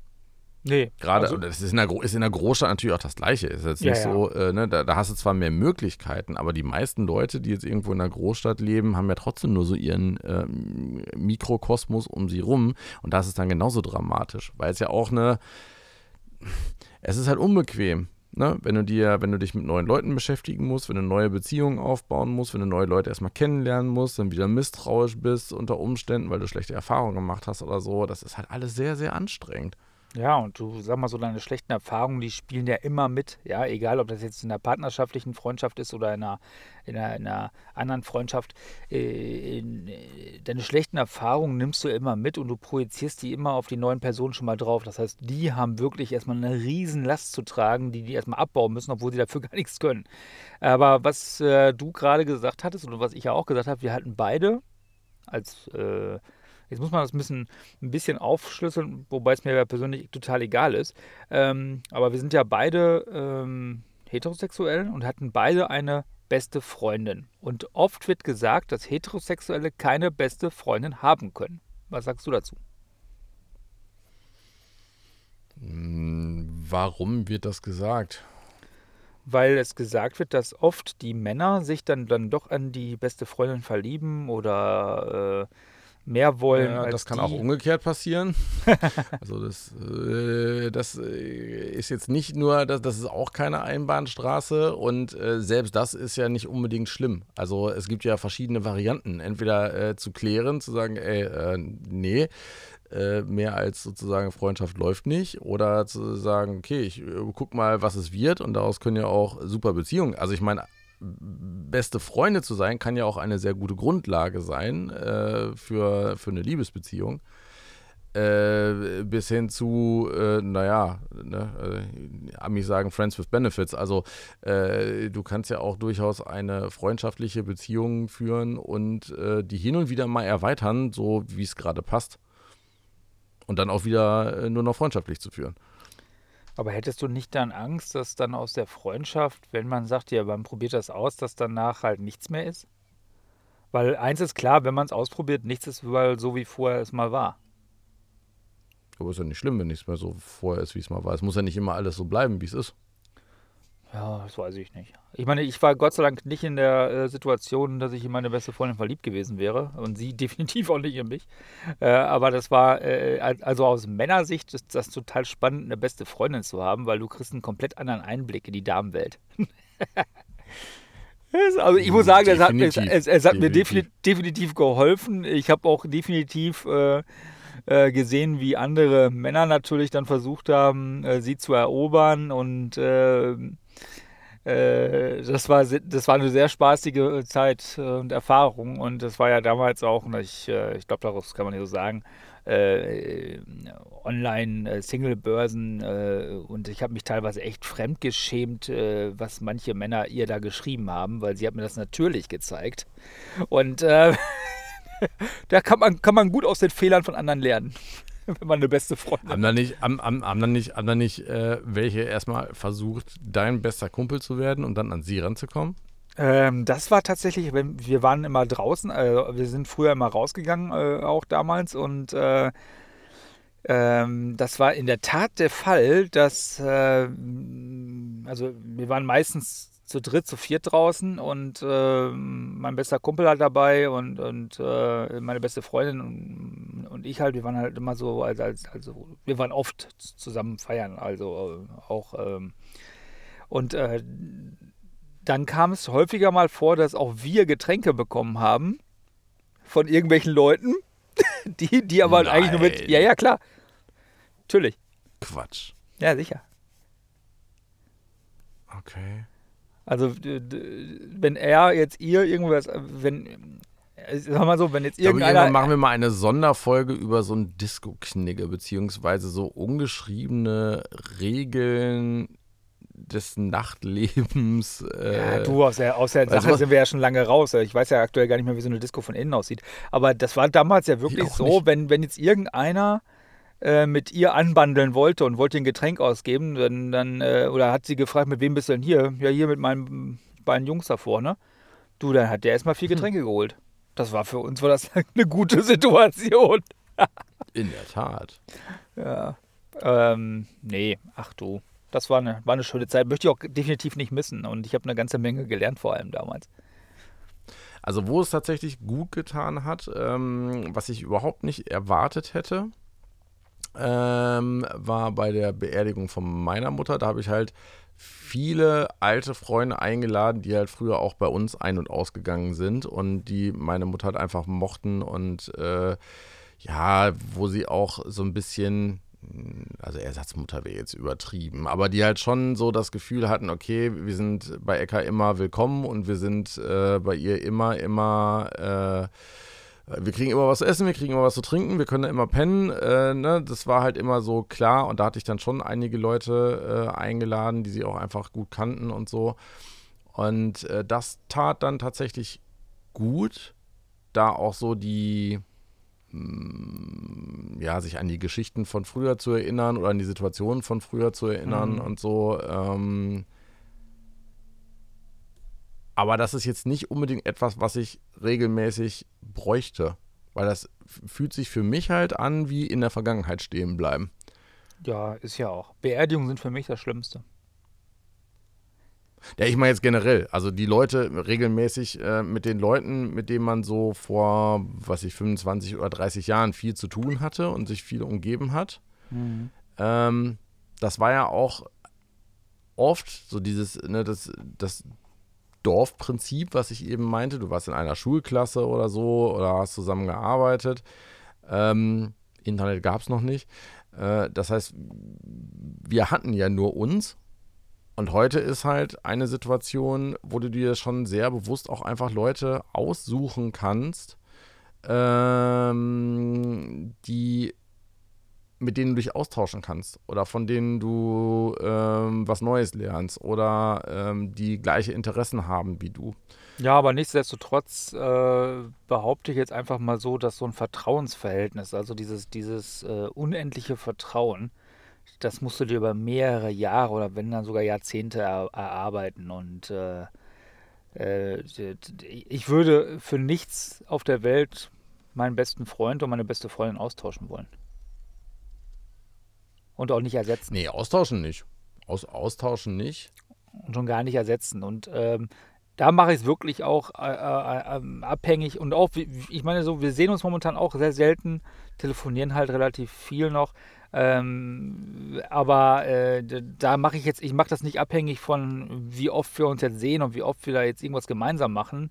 Nee. Gerade, also, das ist in, der, ist in der Großstadt natürlich auch das Gleiche. Ist jetzt nicht ja, so, äh, ne, da, da, hast du zwar mehr Möglichkeiten, aber die meisten Leute, die jetzt irgendwo in der Großstadt leben, haben ja trotzdem nur so ihren äh, Mikrokosmos um sie rum. Und das ist dann genauso dramatisch, weil es ja auch eine, es ist halt unbequem. Ne? Wenn du dir, wenn du dich mit neuen Leuten beschäftigen musst, wenn du neue Beziehungen aufbauen musst, wenn du neue Leute erstmal kennenlernen musst, dann wieder misstrauisch bist unter Umständen, weil du schlechte Erfahrungen gemacht hast oder so, das ist halt alles sehr, sehr anstrengend. Ja, und du sag mal so, deine schlechten Erfahrungen, die spielen ja immer mit. Ja, egal ob das jetzt in einer partnerschaftlichen Freundschaft ist oder in einer, in einer, in einer anderen Freundschaft. Äh, in, äh, deine schlechten Erfahrungen nimmst du immer mit und du projizierst die immer auf die neuen Personen schon mal drauf. Das heißt, die haben wirklich erstmal eine riesen Last zu tragen, die die erstmal abbauen müssen, obwohl sie dafür gar nichts können. Aber was äh, du gerade gesagt hattest und was ich ja auch gesagt habe, wir hatten beide als äh, Jetzt muss man das ein bisschen, ein bisschen aufschlüsseln, wobei es mir ja persönlich total egal ist. Ähm, aber wir sind ja beide ähm, heterosexuell und hatten beide eine beste Freundin. Und oft wird gesagt, dass Heterosexuelle keine beste Freundin haben können. Was sagst du dazu? Hm, warum wird das gesagt? Weil es gesagt wird, dass oft die Männer sich dann, dann doch an die beste Freundin verlieben oder äh, mehr wollen. Ja, das kann die. auch umgekehrt passieren. also das, äh, das äh, ist jetzt nicht nur, das, das ist auch keine Einbahnstraße und äh, selbst das ist ja nicht unbedingt schlimm. Also es gibt ja verschiedene Varianten. Entweder äh, zu klären, zu sagen, ey, äh, nee, äh, mehr als sozusagen Freundschaft läuft nicht oder zu sagen, okay, ich guck mal, was es wird und daraus können ja auch super Beziehungen. Also ich meine, beste Freunde zu sein, kann ja auch eine sehr gute Grundlage sein äh, für, für eine Liebesbeziehung. Äh, bis hin zu, äh, naja, ne, äh, Amis sagen Friends with Benefits. Also äh, du kannst ja auch durchaus eine freundschaftliche Beziehung führen und äh, die hin und wieder mal erweitern, so wie es gerade passt. Und dann auch wieder äh, nur noch freundschaftlich zu führen. Aber hättest du nicht dann Angst, dass dann aus der Freundschaft, wenn man sagt, ja, man probiert das aus, dass danach halt nichts mehr ist? Weil eins ist klar, wenn man es ausprobiert, nichts ist überall so, wie vorher es mal war. Aber ist ja nicht schlimm, wenn nichts mehr so vorher ist, wie es mal war. Es muss ja nicht immer alles so bleiben, wie es ist. Ja, das weiß ich nicht. Ich meine, ich war Gott sei Dank nicht in der äh, Situation, dass ich in meine beste Freundin verliebt gewesen wäre. Und sie definitiv auch nicht in mich. Äh, aber das war, äh, also aus Männersicht ist das total spannend, eine beste Freundin zu haben, weil du kriegst einen komplett anderen Einblick in die Damenwelt. also ich muss sagen, es hat, es, es, es hat mir definitiv, definitiv geholfen. Ich habe auch definitiv äh, äh, gesehen, wie andere Männer natürlich dann versucht haben, äh, sie zu erobern und äh, äh, das, war, das war eine sehr spaßige Zeit und Erfahrung. Und das war ja damals auch, ich, äh, ich glaube, daraus kann man ja so sagen, äh, Online-Single-Börsen äh, und ich habe mich teilweise echt fremdgeschämt, äh, was manche Männer ihr da geschrieben haben, weil sie hat mir das natürlich gezeigt. Und äh, da kann man, kann man gut aus den Fehlern von anderen lernen. wenn man eine beste Freundin haben hat. Nicht, haben, haben, haben dann nicht, haben dann nicht äh, welche erstmal versucht, dein bester Kumpel zu werden und dann an sie ranzukommen? Ähm, das war tatsächlich, wir waren immer draußen, äh, wir sind früher immer rausgegangen, äh, auch damals und äh, ähm, das war in der Tat der Fall, dass, äh, also wir waren meistens zu dritt, zu viert draußen und äh, mein bester Kumpel halt dabei und, und äh, meine beste Freundin und, und, ich halt, wir waren halt immer so, also, also wir waren oft zusammen feiern, also äh, auch ähm, und äh, dann kam es häufiger mal vor, dass auch wir Getränke bekommen haben von irgendwelchen Leuten, die, die aber Nein. eigentlich nur mit, ja, ja, klar, natürlich. Quatsch. Ja, sicher. Okay. Also wenn er jetzt ihr irgendwas, wenn, äh, sag mal so, wenn jetzt irgendeiner... Machen wir mal eine Sonderfolge über so ein Disco-Knigge, beziehungsweise so ungeschriebene Regeln des Nachtlebens. Äh, ja, du, aus der, aus der Sache sind wir ja schon lange raus. Ich weiß ja aktuell gar nicht mehr, wie so eine Disco von innen aussieht. Aber das war damals ja wirklich so, wenn, wenn jetzt irgendeiner äh, mit ihr anbandeln wollte und wollte ein Getränk ausgeben, dann, dann äh, oder hat sie gefragt, mit wem bist du denn hier? Ja, hier mit meinen beiden Jungs da vorne. Du, dann hat der erstmal vier hm. Getränke hm. geholt. Das war für uns war das eine gute Situation. In der Tat. Ja. Ähm, nee, ach du. Das war eine, war eine schöne Zeit. Möchte ich auch definitiv nicht missen. Und ich habe eine ganze Menge gelernt, vor allem damals. Also, wo es tatsächlich gut getan hat, ähm, was ich überhaupt nicht erwartet hätte, ähm, war bei der Beerdigung von meiner Mutter. Da habe ich halt viele alte Freunde eingeladen, die halt früher auch bei uns ein- und ausgegangen sind und die meine Mutter halt einfach mochten und äh, ja, wo sie auch so ein bisschen, also Ersatzmutter wäre jetzt übertrieben, aber die halt schon so das Gefühl hatten, okay, wir sind bei Ecka immer willkommen und wir sind äh, bei ihr immer, immer äh, wir kriegen immer was zu essen, wir kriegen immer was zu trinken, wir können da immer pennen. Äh, ne? Das war halt immer so klar und da hatte ich dann schon einige Leute äh, eingeladen, die sie auch einfach gut kannten und so. Und äh, das tat dann tatsächlich gut, da auch so die, mh, mm, ja, sich an die Geschichten von früher zu erinnern oder an die Situationen von früher zu erinnern mhm. und so. Ähm, aber das ist jetzt nicht unbedingt etwas, was ich regelmäßig bräuchte. Weil das fühlt sich für mich halt an, wie in der Vergangenheit stehen bleiben. Ja, ist ja auch. Beerdigungen sind für mich das Schlimmste. Ja, ich meine jetzt generell, also die Leute regelmäßig äh, mit den Leuten, mit denen man so vor, was ich, 25 oder 30 Jahren viel zu tun hatte und sich viel umgeben hat. Mhm. Ähm, das war ja auch oft so dieses, ne, das, das Dorfprinzip, was ich eben meinte. Du warst in einer Schulklasse oder so oder hast zusammen gearbeitet. Ähm, Internet gab es noch nicht. Äh, das heißt, wir hatten ja nur uns. Und heute ist halt eine Situation, wo du dir schon sehr bewusst auch einfach Leute aussuchen kannst, ähm, die mit denen du dich austauschen kannst oder von denen du ähm, was Neues lernst oder ähm, die gleiche Interessen haben wie du. Ja, aber nichtsdestotrotz äh, behaupte ich jetzt einfach mal so, dass so ein Vertrauensverhältnis, also dieses, dieses äh, unendliche Vertrauen, das musst du dir über mehrere Jahre oder wenn dann sogar Jahrzehnte er, erarbeiten. Und äh, äh ich würde für nichts auf der Welt meinen besten Freund und meine beste Freundin austauschen wollen. Und auch nicht ersetzen. Nee, austauschen nicht. Aus, austauschen nicht. Und schon gar nicht ersetzen. Und ähm, da mache ich es wirklich auch äh, äh, ähm, abhängig. Und auch, ich meine, so, wir sehen uns momentan auch sehr selten, telefonieren halt relativ viel noch. Ähm, aber äh, da mache ich jetzt, ich mache das nicht abhängig von, wie oft wir uns jetzt sehen und wie oft wir da jetzt irgendwas gemeinsam machen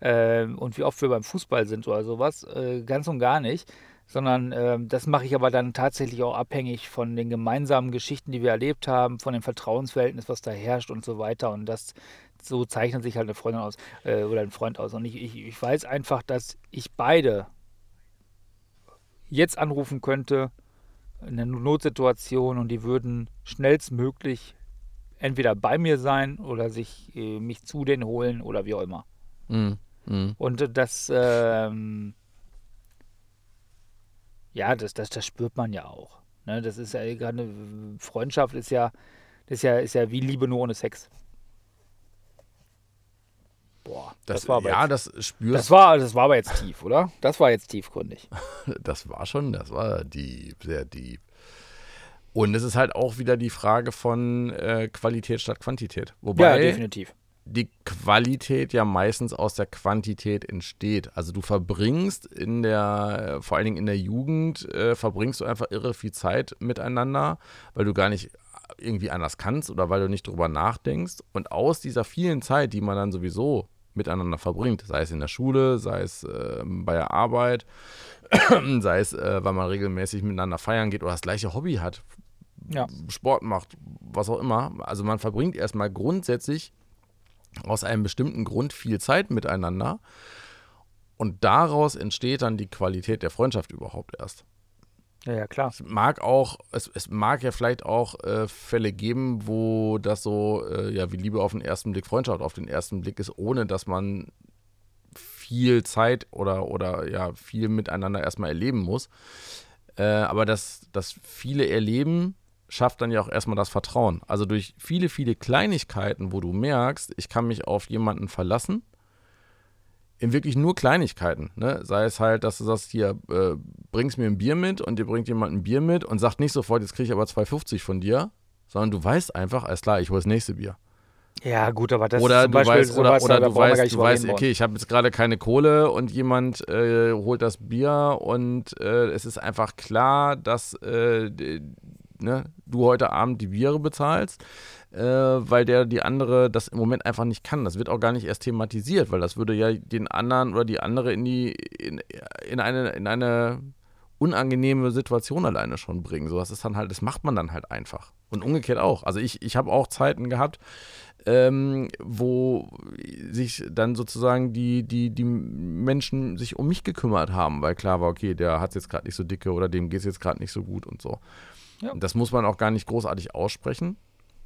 äh, und wie oft wir beim Fußball sind oder sowas. Äh, ganz und gar nicht sondern äh, das mache ich aber dann tatsächlich auch abhängig von den gemeinsamen Geschichten, die wir erlebt haben, von dem Vertrauensverhältnis, was da herrscht und so weiter. Und das so zeichnet sich halt eine Freundin aus äh, oder ein Freund aus. Und ich, ich, ich weiß einfach, dass ich beide jetzt anrufen könnte in einer Notsituation und die würden schnellstmöglich entweder bei mir sein oder sich äh, mich zu denen holen oder wie auch immer. Mm, mm. Und das ähm, ja, das, das, das spürt man ja auch. Ne? Das ist ja gerade Freundschaft ist ja, ist ja, ist ja wie Liebe nur ohne Sex. Boah, das, das war aber ja, jetzt, das spürst. Das war, das war aber jetzt tief, oder? Das war jetzt tiefgründig. das war schon, das war deep, sehr deep. Und es ist halt auch wieder die Frage von äh, Qualität statt Quantität. Wobei, ja, definitiv. Die Qualität ja meistens aus der Quantität entsteht. Also du verbringst in der, vor allen Dingen in der Jugend, äh, verbringst du einfach irre viel Zeit miteinander, weil du gar nicht irgendwie anders kannst oder weil du nicht drüber nachdenkst. Und aus dieser vielen Zeit, die man dann sowieso miteinander verbringt, sei es in der Schule, sei es äh, bei der Arbeit, sei es, äh, weil man regelmäßig miteinander feiern geht oder das gleiche Hobby hat, ja. Sport macht, was auch immer. Also man verbringt erstmal grundsätzlich aus einem bestimmten Grund viel Zeit miteinander. Und daraus entsteht dann die Qualität der Freundschaft überhaupt erst. Ja, ja, klar. Es mag auch, es, es mag ja vielleicht auch äh, Fälle geben, wo das so, äh, ja, wie Liebe auf den ersten Blick, Freundschaft auf den ersten Blick ist, ohne dass man viel Zeit oder, oder ja, viel miteinander erstmal erleben muss. Äh, aber das, das viele erleben, schafft dann ja auch erstmal das Vertrauen. Also durch viele, viele Kleinigkeiten, wo du merkst, ich kann mich auf jemanden verlassen, in wirklich nur Kleinigkeiten. Ne? Sei es halt, dass du sagst, hier, äh, bringst mir ein Bier mit und dir bringt jemand ein Bier mit und sagt nicht sofort, jetzt kriege ich aber 2,50 von dir, sondern du weißt einfach, alles klar, ich hole das nächste Bier. Ja, gut, aber das oder ist zum du Beispiel weißt, oder, sowas, oder du weißt, du weißt, okay, ich habe jetzt gerade keine Kohle und jemand äh, holt das Bier und äh, es ist einfach klar, dass äh, ne, du heute Abend die Biere bezahlst, äh, weil der die andere das im Moment einfach nicht kann. Das wird auch gar nicht erst thematisiert, weil das würde ja den anderen oder die andere in die in, in eine in eine unangenehme Situation alleine schon bringen. So, das ist dann halt, das macht man dann halt einfach. Und umgekehrt auch. Also ich, ich habe auch Zeiten gehabt, ähm, wo sich dann sozusagen die, die, die Menschen sich um mich gekümmert haben, weil klar war, okay, der hat es jetzt gerade nicht so dicke oder dem geht es jetzt gerade nicht so gut und so. Ja. Das muss man auch gar nicht großartig aussprechen.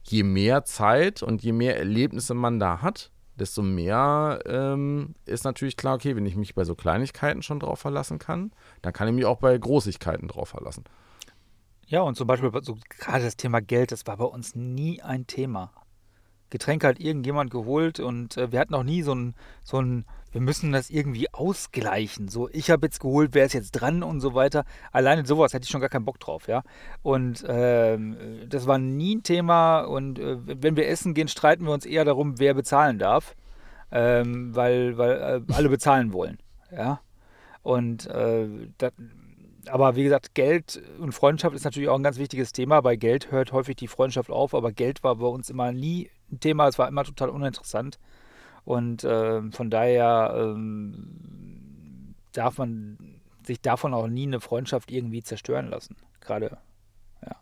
Je mehr Zeit und je mehr Erlebnisse man da hat, desto mehr ähm, ist natürlich klar, okay, wenn ich mich bei so Kleinigkeiten schon drauf verlassen kann, dann kann ich mich auch bei Großigkeiten drauf verlassen. Ja, und zum Beispiel so gerade das Thema Geld, das war bei uns nie ein Thema. Getränke hat irgendjemand geholt und äh, wir hatten noch nie so ein, so ein wir müssen das irgendwie ausgleichen. So, ich habe jetzt geholt, wer ist jetzt dran und so weiter. Alleine sowas hätte ich schon gar keinen Bock drauf, ja. Und ähm, das war nie ein Thema. Und äh, wenn wir essen gehen, streiten wir uns eher darum, wer bezahlen darf. Ähm, weil, weil äh, alle bezahlen wollen, ja. Und äh, das, aber wie gesagt, Geld und Freundschaft ist natürlich auch ein ganz wichtiges Thema. Bei Geld hört häufig die Freundschaft auf, aber Geld war bei uns immer nie ein Thema. Es war immer total uninteressant. Und äh, von daher ähm, darf man sich davon auch nie eine Freundschaft irgendwie zerstören lassen. Gerade, ja.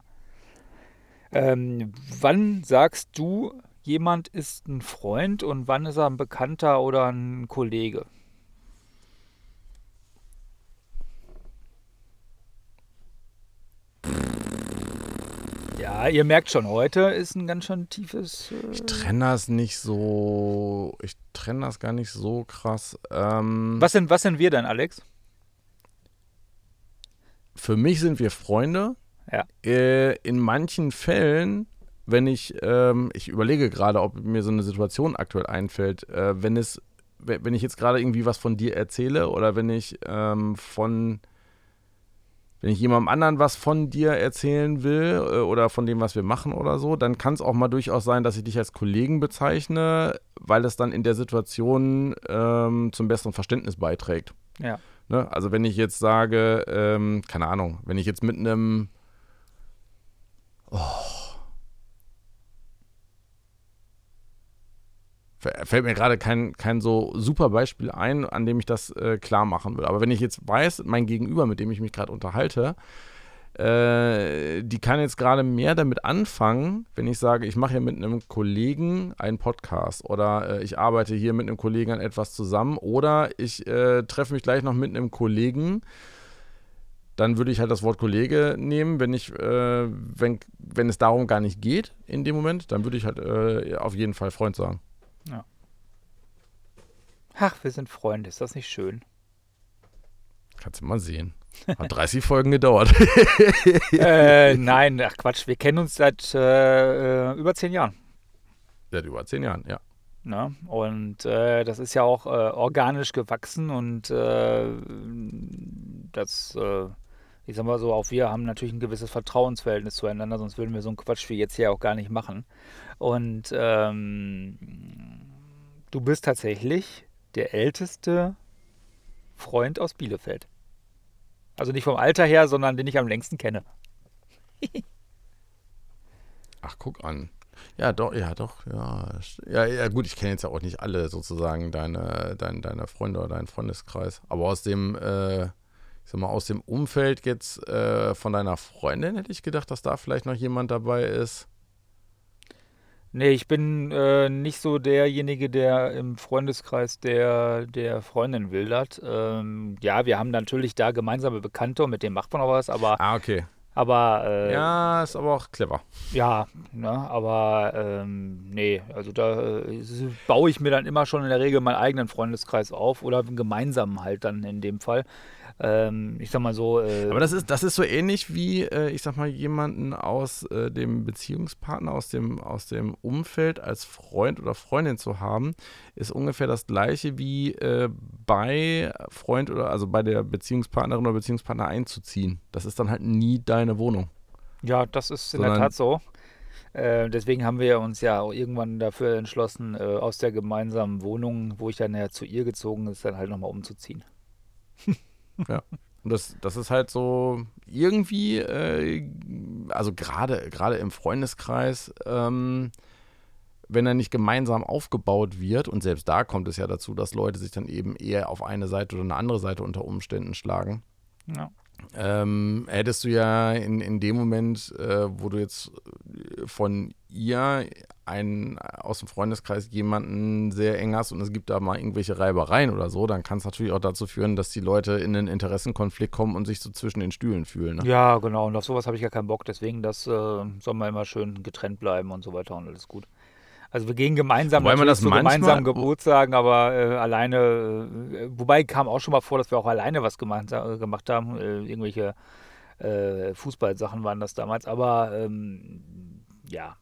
Ähm, wann sagst du, jemand ist ein Freund und wann ist er ein Bekannter oder ein Kollege? Ja, ihr merkt schon, heute ist ein ganz schön tiefes. Äh ich trenne das nicht so. Ich trenne das gar nicht so krass. Ähm, was, sind, was sind wir denn, Alex? Für mich sind wir Freunde. Ja. Äh, in manchen Fällen, wenn ich, ähm, ich überlege gerade, ob mir so eine Situation aktuell einfällt, äh, wenn es, wenn ich jetzt gerade irgendwie was von dir erzähle oder wenn ich ähm, von wenn ich jemandem anderen was von dir erzählen will äh, oder von dem, was wir machen oder so, dann kann es auch mal durchaus sein, dass ich dich als Kollegen bezeichne, weil es dann in der Situation ähm, zum besseren Verständnis beiträgt. Ja. Ne? Also wenn ich jetzt sage, ähm, keine Ahnung, wenn ich jetzt mit einem oh, fällt mir gerade kein, kein so super Beispiel ein, an dem ich das äh, klar machen will. Aber wenn ich jetzt weiß, mein Gegenüber, mit dem ich mich gerade unterhalte, äh, die kann jetzt gerade mehr damit anfangen, wenn ich sage, ich mache hier mit einem Kollegen einen Podcast oder äh, ich arbeite hier mit einem Kollegen an etwas zusammen oder ich äh, treffe mich gleich noch mit einem Kollegen, dann würde ich halt das Wort Kollege nehmen, wenn ich, äh, wenn, wenn es darum gar nicht geht in dem Moment, dann würde ich halt äh, auf jeden Fall Freund sagen. Ach, wir sind Freunde, ist das nicht schön? Kannst du mal sehen. Hat 30 Folgen gedauert. äh, nein, ach Quatsch, wir kennen uns seit äh, über zehn Jahren. Seit über zehn Jahren, ja. Na, und äh, das ist ja auch äh, organisch gewachsen und äh, das, äh, ich sag mal so, auch wir haben natürlich ein gewisses Vertrauensverhältnis zueinander, sonst würden wir so einen Quatsch wie jetzt hier auch gar nicht machen. Und ähm, Du bist tatsächlich der älteste Freund aus Bielefeld. Also nicht vom Alter her, sondern den ich am längsten kenne. Ach, guck an. Ja, doch, ja, doch, ja. Ja, ja gut, ich kenne jetzt ja auch nicht alle sozusagen deine, deine, deine Freunde oder deinen Freundeskreis. Aber aus dem, äh, ich sag mal, aus dem Umfeld jetzt äh, von deiner Freundin hätte ich gedacht, dass da vielleicht noch jemand dabei ist. Nee, ich bin äh, nicht so derjenige, der im Freundeskreis der, der Freundin wildert. Ähm, ja, wir haben natürlich da gemeinsame Bekannte und mit denen macht man auch was, aber Ah, okay. Aber äh, Ja, ist aber auch clever. ja, ne, aber ähm, nee, also da äh, baue ich mir dann immer schon in der Regel meinen eigenen Freundeskreis auf oder einen gemeinsamen halt dann in dem Fall. Ähm, ich sag mal so, äh, Aber das ist, das ist so ähnlich wie, äh, ich sag mal, jemanden aus äh, dem Beziehungspartner, aus dem, aus dem Umfeld als Freund oder Freundin zu haben, ist ungefähr das gleiche wie äh, bei Freund oder also bei der Beziehungspartnerin oder Beziehungspartner einzuziehen. Das ist dann halt nie deine Wohnung. ja, das ist in der sondern- Tat so. Äh, deswegen haben wir uns ja auch irgendwann dafür entschlossen, äh, aus der gemeinsamen Wohnung, wo ich dann ja zu ihr gezogen ist, dann halt nochmal umzuziehen. Und das, das ist halt so irgendwie, äh, also gerade gerade im Freundeskreis, ähm, wenn er nicht gemeinsam aufgebaut wird, und selbst da kommt es ja dazu, dass Leute sich dann eben eher auf eine Seite oder eine andere Seite unter Umständen schlagen. Ja. Ähm, hättest du ja in, in dem Moment, äh, wo du jetzt äh, von ihr einen aus dem Freundeskreis jemanden sehr eng hast und es gibt da mal irgendwelche Reibereien oder so, dann kann es natürlich auch dazu führen, dass die Leute in einen Interessenkonflikt kommen und sich so zwischen den Stühlen fühlen. Ne? Ja, genau. Und auf sowas habe ich ja keinen Bock. Deswegen, das äh, soll man immer schön getrennt bleiben und so weiter und alles gut. Also wir gehen gemeinsam man natürlich das manchmal- gemeinsamen Geburtstagen, aber äh, alleine, äh, wobei kam auch schon mal vor, dass wir auch alleine was gemacht, äh, gemacht haben. Äh, irgendwelche äh, Fußballsachen waren das damals, aber ähm, ja.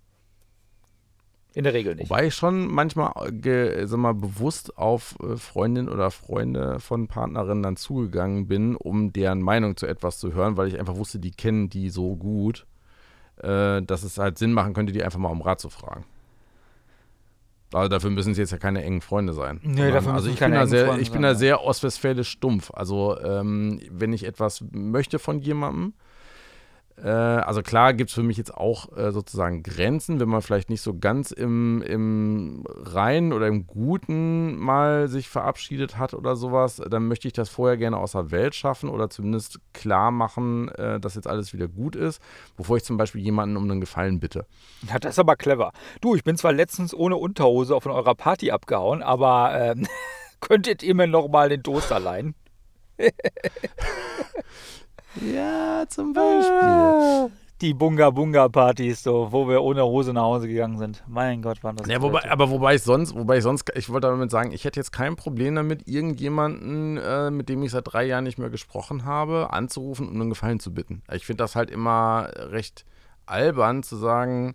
In der Regel nicht. Wobei ich schon manchmal ge, sag mal, bewusst auf äh, Freundinnen oder Freunde von Partnerinnen dann zugegangen bin, um deren Meinung zu etwas zu hören, weil ich einfach wusste, die kennen die so gut, äh, dass es halt Sinn machen könnte, die einfach mal um Rat zu fragen. Also dafür müssen es jetzt ja keine engen Freunde sein. Nee, Sondern- dafür also müssen ich bin da sehr, ich bin da sehr ostwestfälisch stumpf. Also ähm, wenn ich etwas möchte von jemandem, also klar gibt es für mich jetzt auch äh, sozusagen Grenzen, wenn man vielleicht nicht so ganz im, im Reinen oder im Guten mal sich verabschiedet hat oder sowas, dann möchte ich das vorher gerne aus der Welt schaffen oder zumindest klar machen, äh, dass jetzt alles wieder gut ist, bevor ich zum Beispiel jemanden um einen Gefallen bitte. Ja, das ist aber clever. Du, ich bin zwar letztens ohne Unterhose auf eurer Party abgehauen, aber ähm, könntet ihr mir noch mal den Toaster leihen? Ja, zum Die Bunga-Bunga-Partys, so, wo wir ohne Hose nach Hause gegangen sind. Mein Gott, waren das Ja, wobei, Leute. aber wobei ich sonst, wobei ich sonst, ich wollte damit sagen, ich hätte jetzt kein Problem damit, irgendjemanden, äh, mit dem ich seit drei Jahren nicht mehr gesprochen habe, anzurufen und um einen Gefallen zu bitten. Ich finde das halt immer recht albern zu sagen,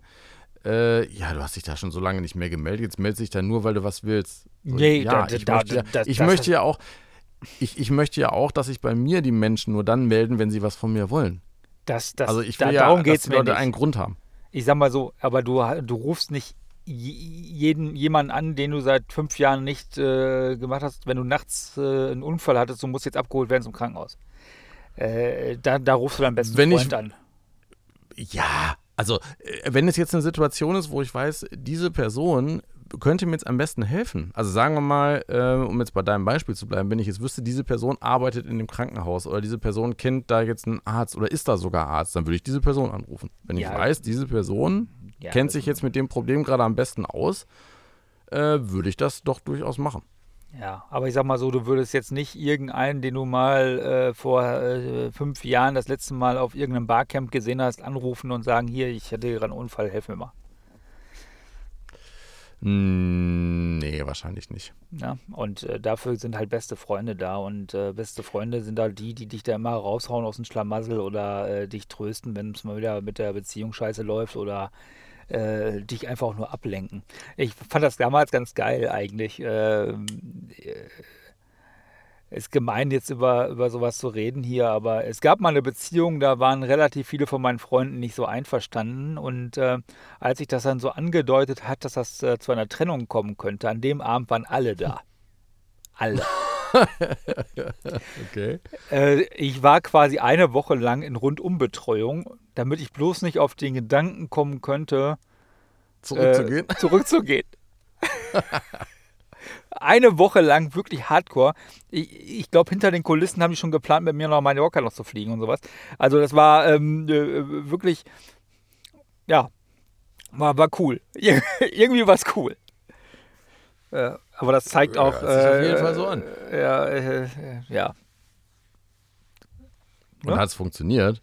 äh, ja, du hast dich da schon so lange nicht mehr gemeldet, jetzt meldest dich da nur, weil du was willst. So, Nee, ja, da- ich, da- möchte, ja- das- ich das- möchte ja auch, ich, ich möchte ja auch, dass sich bei mir die Menschen nur dann melden, wenn sie was von mir wollen. das, das, also ich da, will ja, darum dass die Leute nicht. einen Grund haben. Ich sag mal so, aber du, du rufst nicht jeden, jemanden an, den du seit fünf Jahren nicht äh, gemacht hast, wenn du nachts äh, einen Unfall hattest, du musst jetzt abgeholt werden zum Krankenhaus. Äh, da, da rufst du deinen besten Wenn ich- Freund an. Ja, also äh, wenn es jetzt eine Situation ist, wo ich weiß, diese Person könnte mir jetzt am besten helfen. Also sagen wir mal, äh, um jetzt bei deinem Beispiel zu bleiben, wenn ich jetzt wüsste, diese Person arbeitet in dem Krankenhaus oder diese Person kennt da jetzt einen Arzt oder ist da sogar Arzt, dann würde ich diese Person anrufen. Wenn ich Ja. weiß, diese Person Ja, kennt sich jetzt mit dem Problem gerade am besten aus, äh, würde ich das doch durchaus machen. Ja, aber ich sag mal so, du würdest jetzt nicht irgendeinen, den du mal äh, vor äh, fünf Jahren das letzte Mal auf irgendeinem Barcamp gesehen hast, anrufen und sagen, hier, ich hatte gerade einen Unfall, helf mir mal. Hm, nee, wahrscheinlich nicht. Ja, und äh, dafür sind halt beste Freunde da und äh, beste Freunde sind halt die, die dich da immer raushauen aus dem Schlamassel oder äh, dich trösten, wenn es mal wieder mit der Beziehung scheiße läuft oder äh, dich einfach nur ablenken. Ich fand das damals ganz geil eigentlich. Ist gemein, jetzt über, über sowas zu reden hier, aber es gab mal eine Beziehung, da waren relativ viele von meinen Freunden nicht so einverstanden. Und äh, als ich das dann so angedeutet hat, dass das äh, zu einer Trennung kommen könnte, an dem Abend waren alle da. Alle. okay. Äh, ich war quasi eine Woche lang in Rundumbetreuung, damit ich bloß nicht auf den Gedanken kommen könnte, Zurückzugehen. Äh, zurückzugehen. eine Woche lang wirklich hardcore. Ich, ich glaube, hinter den Kulissen haben die schon geplant, mit mir nach Mallorca noch zu fliegen und sowas. Also das war ähm, äh, wirklich, ja, war, war cool. Irgendwie war es cool. Äh, aber das zeigt auch. Ja, äh, auf jeden Fall so an. Ja, äh, ja. Und ja? hat es funktioniert?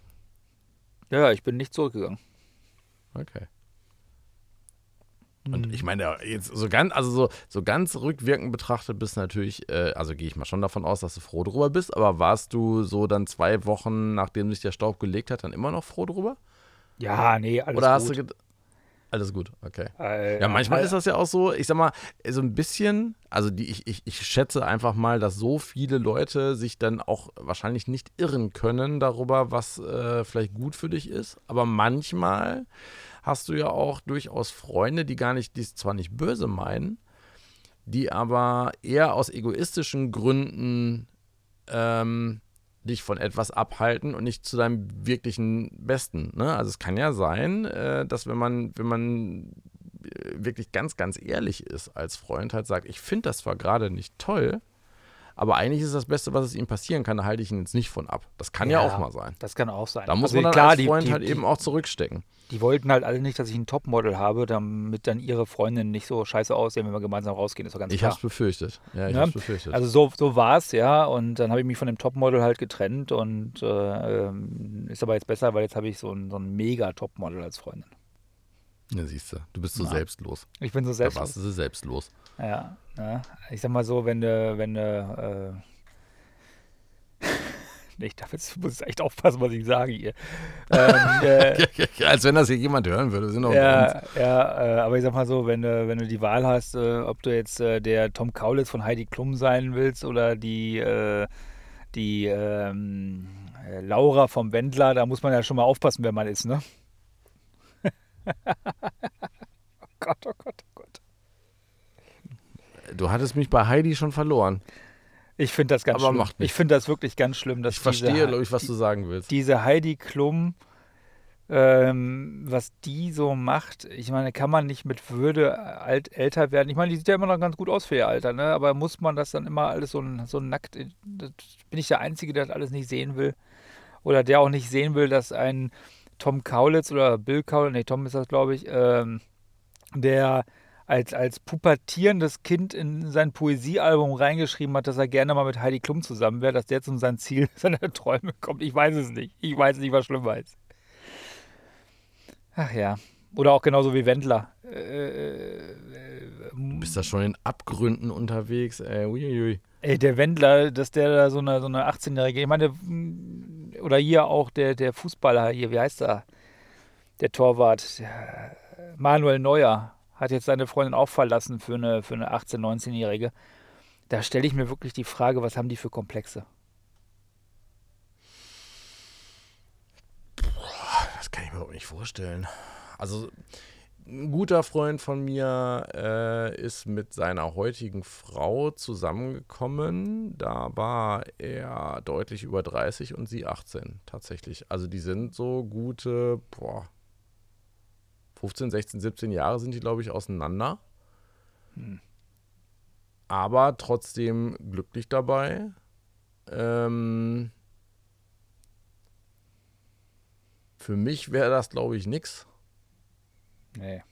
Ja, ich bin nicht zurückgegangen. Okay. Und hm. ich meine, jetzt so ganz, also so, so ganz rückwirkend betrachtet bist natürlich, äh, also gehe ich mal schon davon aus, dass du froh drüber bist, aber warst du so dann zwei Wochen, nachdem sich der Staub gelegt hat, dann immer noch froh drüber? Ja, nee, alles Oder hast gut. du alles gut, okay. Äh, ja, manchmal äh, ist das ja auch so, ich sag mal, so ein bisschen, also die, ich, ich, ich schätze einfach mal, dass so viele Leute sich dann auch wahrscheinlich nicht irren können darüber, was äh, vielleicht gut für dich ist. Aber manchmal hast du ja auch durchaus Freunde, die gar nicht, die es zwar nicht böse meinen, die aber eher aus egoistischen Gründen ähm, dich von etwas abhalten und nicht zu deinem wirklichen Besten. Ne? Also es kann ja sein, äh, dass wenn man, wenn man äh, wirklich ganz, ganz ehrlich ist als Freund, halt sagt, ich finde das zwar gerade nicht toll, aber eigentlich ist das Beste, was es ihm passieren kann, da halte ich ihn jetzt nicht von ab. Das kann ja, ja auch mal sein. Das kann auch sein. Da muss also man dann klar, als Freund die, die, halt eben auch zurückstecken. Die wollten halt alle nicht, dass ich ein Topmodel habe, damit dann ihre Freundinnen nicht so scheiße aussehen, wenn wir gemeinsam rausgehen. ist doch ganz ich klar. Ich hab's befürchtet. Ja, ich ja? hab's befürchtet. Also so, so war es, ja. Und dann habe ich mich von dem Topmodel halt getrennt und äh, ähm, ist aber jetzt besser, weil jetzt habe ich so ein, so ein mega Topmodel als Freundin. Ja, siehst du, du bist so ja. selbstlos. Ich bin so selbstlos. Da warst du selbstlos. Ja, ja, ich sag mal so, wenn du, wenn du äh, ich darf jetzt muss echt aufpassen, was ich sage hier. Ähm, äh, Als wenn das hier jemand hören würde. Sind ja, ja äh, aber ich sag mal so, wenn du, wenn du die Wahl hast, äh, ob du jetzt äh, der Tom Kaulitz von Heidi Klum sein willst oder die, äh, die ähm, äh, Laura vom Wendler, da muss man ja schon mal aufpassen, wer man ist, ne? oh Gott, oh Gott, oh Gott. Du hattest mich bei Heidi schon verloren. Ich finde das ganz Aber schlimm. Macht Ich finde das wirklich ganz schlimm. Dass ich verstehe, glaube ich, was du sagen willst. Diese Heidi Klum, ähm, was die so macht, ich meine, kann man nicht mit Würde alt, älter werden. Ich meine, die sieht ja immer noch ganz gut aus für ihr Alter, ne? aber muss man das dann immer alles so, so nackt, bin ich der Einzige, der das alles nicht sehen will? Oder der auch nicht sehen will, dass ein Tom Kaulitz oder Bill Kaulitz, nee, Tom ist das, glaube ich, ähm, der als, als pubertierendes Kind in sein Poesiealbum reingeschrieben hat, dass er gerne mal mit Heidi Klum zusammen wäre, dass der jetzt um sein Ziel seiner Träume kommt. Ich weiß es nicht. Ich weiß nicht, was schlimmer ist. Ach ja. Oder auch genauso wie Wendler. Äh, äh, du bist da schon in Abgründen unterwegs. Ey, uiuiui. Ey, der Wendler, dass der da so eine, so eine 18-Jährige, ich meine, oder hier auch der, der Fußballer hier, wie heißt er? Der Torwart, Manuel Neuer hat jetzt seine Freundin auch verlassen für eine, für eine 18-, 19-Jährige. Da stelle ich mir wirklich die Frage, was haben die für Komplexe? Boah, das kann ich mir überhaupt nicht vorstellen. Also, ein guter Freund von mir äh, ist mit seiner heutigen Frau zusammengekommen. Da war er deutlich über 30 und sie 18 tatsächlich. Also die sind so gute, boah, 15, 16, 17 Jahre sind die, glaube ich, auseinander. Hm. Aber trotzdem glücklich dabei. Ähm, für mich wäre das, glaube ich, nichts. Nee.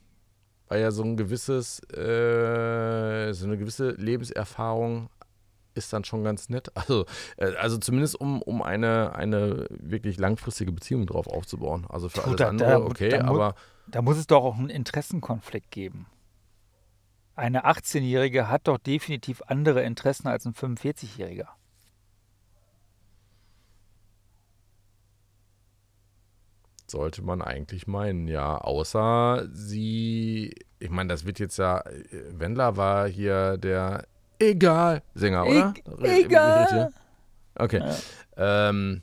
Weil ja so ein gewisses, äh, so eine gewisse Lebenserfahrung ist dann schon ganz nett. Also, äh, also zumindest um, um eine, eine wirklich langfristige Beziehung drauf aufzubauen. Also für alles da, andere da, okay, da, aber. Da muss es doch auch einen Interessenkonflikt geben. Eine 18-Jährige hat doch definitiv andere Interessen als ein 45-Jähriger. Sollte man eigentlich meinen, ja. Außer sie, ich meine, das wird jetzt ja, Wendler war hier der egal. Sänger, oder? E egal. Okay. Ja. Ähm,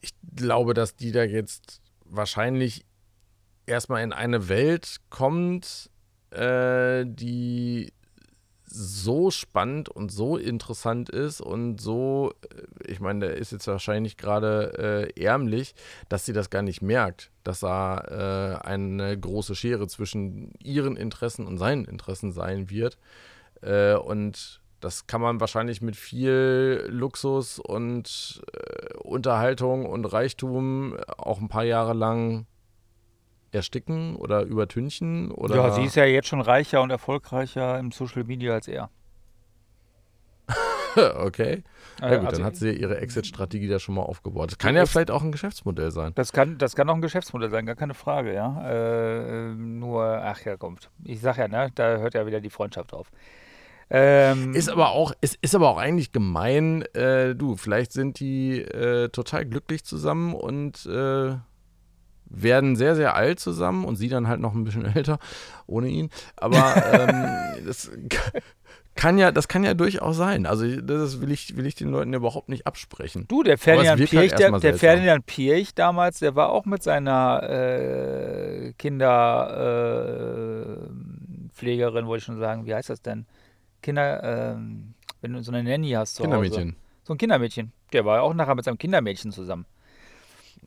ich glaube, dass die da jetzt wahrscheinlich erstmal in eine Welt kommt, äh, die so spannend und so interessant ist und so, äh, ich meine, der ist jetzt wahrscheinlich gerade äh, ärmlich, dass sie das gar nicht merkt, dass da äh, eine große Schere zwischen ihren Interessen und seinen Interessen sein wird. Äh, und das kann man wahrscheinlich mit viel Luxus und äh, Unterhaltung und Reichtum auch ein paar Jahre lang ersticken oder übertünchen? Oder? Ja, sie ist ja jetzt schon reicher und erfolgreicher im Social Media als er. okay. Ja gut, also, dann hat sie ihre Exit-Strategie da schon mal aufgebaut. Das kann ja vielleicht auch ein Geschäftsmodell sein. Das kann, das kann auch ein Geschäftsmodell sein, gar keine Frage, ja. Äh, nur, ach ja, kommt. Ich sag ja, ne, da hört ja wieder die Freundschaft auf. Ähm, ist aber auch, ist, ist aber auch eigentlich gemein, äh, du, vielleicht sind die äh, total glücklich zusammen und äh, werden sehr, sehr alt zusammen und sie dann halt noch ein bisschen älter, ohne ihn. Aber ähm, das kann ja, das kann ja durchaus sein. Also das will ich, will ich den Leuten überhaupt nicht absprechen. Du, der Ferdinand Pirch, halt der, der Ferdinand Pirch damals, der war auch mit seiner äh, Kinderpflegerin, äh, wollte ich schon sagen, wie heißt das denn? Kinder, ähm, wenn du so eine Nanny hast zu Kindermädchen. Hause. So ein Kindermädchen. Der war ja auch nachher mit seinem Kindermädchen zusammen.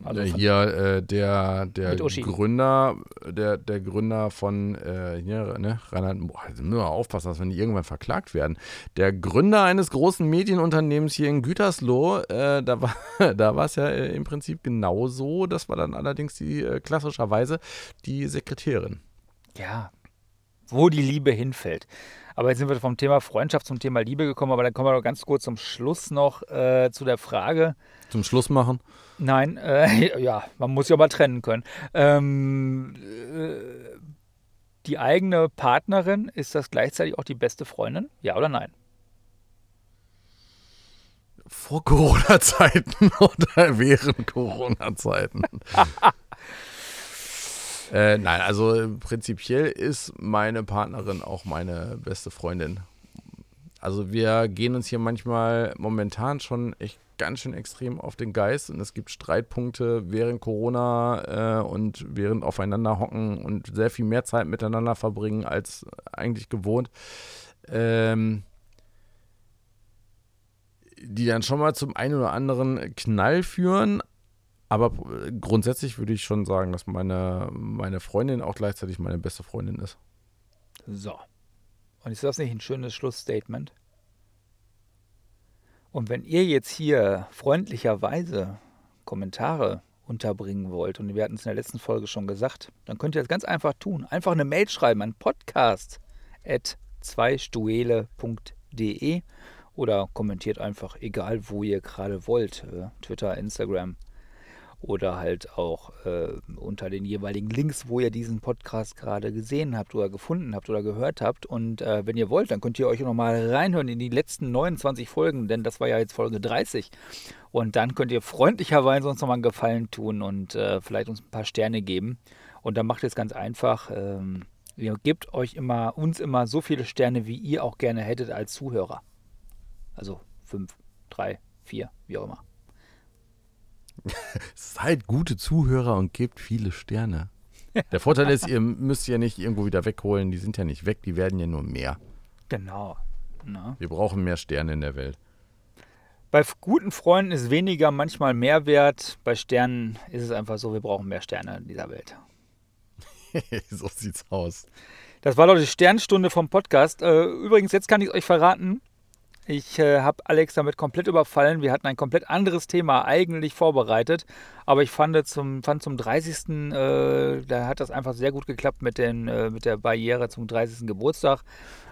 Also hier äh, der, der Gründer, der, der Gründer von äh, hier, ne, Reinhard, boah, müssen wir aufpassen, dass wir nicht irgendwann verklagt werden. Der Gründer eines großen Medienunternehmens hier in Gütersloh, äh, da war da es ja äh, im Prinzip genauso. Das war dann allerdings die äh, klassischerweise die Sekretärin. Ja, wo die Liebe hinfällt. Aber jetzt sind wir vom Thema Freundschaft zum Thema Liebe gekommen, aber dann kommen wir noch ganz kurz zum Schluss noch äh, zu der Frage. Zum Schluss machen? Nein, äh, ja, man muss ja mal trennen können. Ähm, äh, die eigene Partnerin, ist das gleichzeitig auch die beste Freundin? Ja oder nein? Vor Corona-Zeiten oder während Corona-Zeiten? Äh, nein, also prinzipiell ist meine Partnerin auch meine beste Freundin. Also wir gehen uns hier manchmal momentan schon echt ganz schön extrem auf den Geist und es gibt Streitpunkte während Corona äh, und während aufeinander hocken und sehr viel mehr Zeit miteinander verbringen als eigentlich gewohnt. Ähm, die dann schon mal zum einen oder anderen Knall führen, aber grundsätzlich würde ich schon sagen, dass meine, meine Freundin auch gleichzeitig meine beste Freundin ist. So. Und ist das nicht ein schönes Schlussstatement? Und wenn ihr jetzt hier freundlicherweise Kommentare unterbringen wollt, und wir hatten es in der letzten Folge schon gesagt, dann könnt ihr das ganz einfach tun. Einfach eine Mail schreiben an podcast.zweistuele.de oder kommentiert einfach, egal wo ihr gerade wollt. Äh, Twitter, Instagram, oder halt auch äh, unter den jeweiligen Links, wo ihr diesen Podcast gerade gesehen habt oder gefunden habt oder gehört habt. Und äh, wenn ihr wollt, dann könnt ihr euch nochmal reinhören in die letzten 29 Folgen, denn das war ja jetzt Folge 30. Und dann könnt ihr freundlicherweise uns nochmal einen Gefallen tun und äh, vielleicht uns ein paar Sterne geben. Und dann macht ihr es ganz einfach. Ähm, ihr gebt euch immer, uns immer so viele Sterne, wie ihr auch gerne hättet als Zuhörer. Also fünf, drei, vier, wie auch immer. Seid gute Zuhörer und gebt viele Sterne. Der Vorteil ist, ihr müsst ja nicht irgendwo wieder wegholen. Die sind ja nicht weg, die werden ja nur mehr. Genau. Na. Wir brauchen mehr Sterne in der Welt. Bei guten Freunden ist weniger manchmal mehr wert. Bei Sternen ist es einfach so, wir brauchen mehr Sterne in dieser Welt. so sieht's aus. Das war doch die Sternstunde vom Podcast. Äh, übrigens, jetzt kann ich euch verraten, ich äh, habe Alex damit komplett überfallen. Wir hatten ein komplett anderes Thema eigentlich vorbereitet. Aber ich fand zum, fand zum 30. Äh, da hat das einfach sehr gut geklappt mit, den, äh, mit der Barriere zum 30. Geburtstag.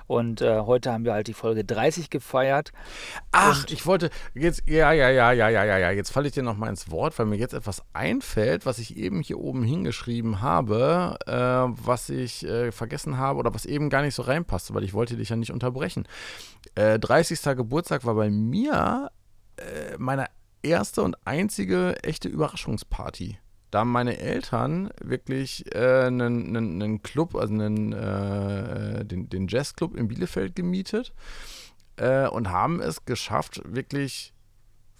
Und äh, heute haben wir halt die Folge 30 gefeiert. Ach, und ich wollte jetzt, ja, ja, ja, ja, ja, ja, ja. Jetzt falle ich dir noch mal ins Wort, weil mir jetzt etwas einfällt, was ich eben hier oben hingeschrieben habe, äh, was ich äh, vergessen habe oder was eben gar nicht so reinpasste, weil ich wollte dich ja nicht unterbrechen. 30. Äh, Geburtstag war bei mir äh, meine erste und einzige echte Überraschungsparty. da haben meine Eltern wirklich äh, einen, einen, einen Club, also einen, äh, den, den Jazzclub in Bielefeld gemietet äh, und haben es geschafft, wirklich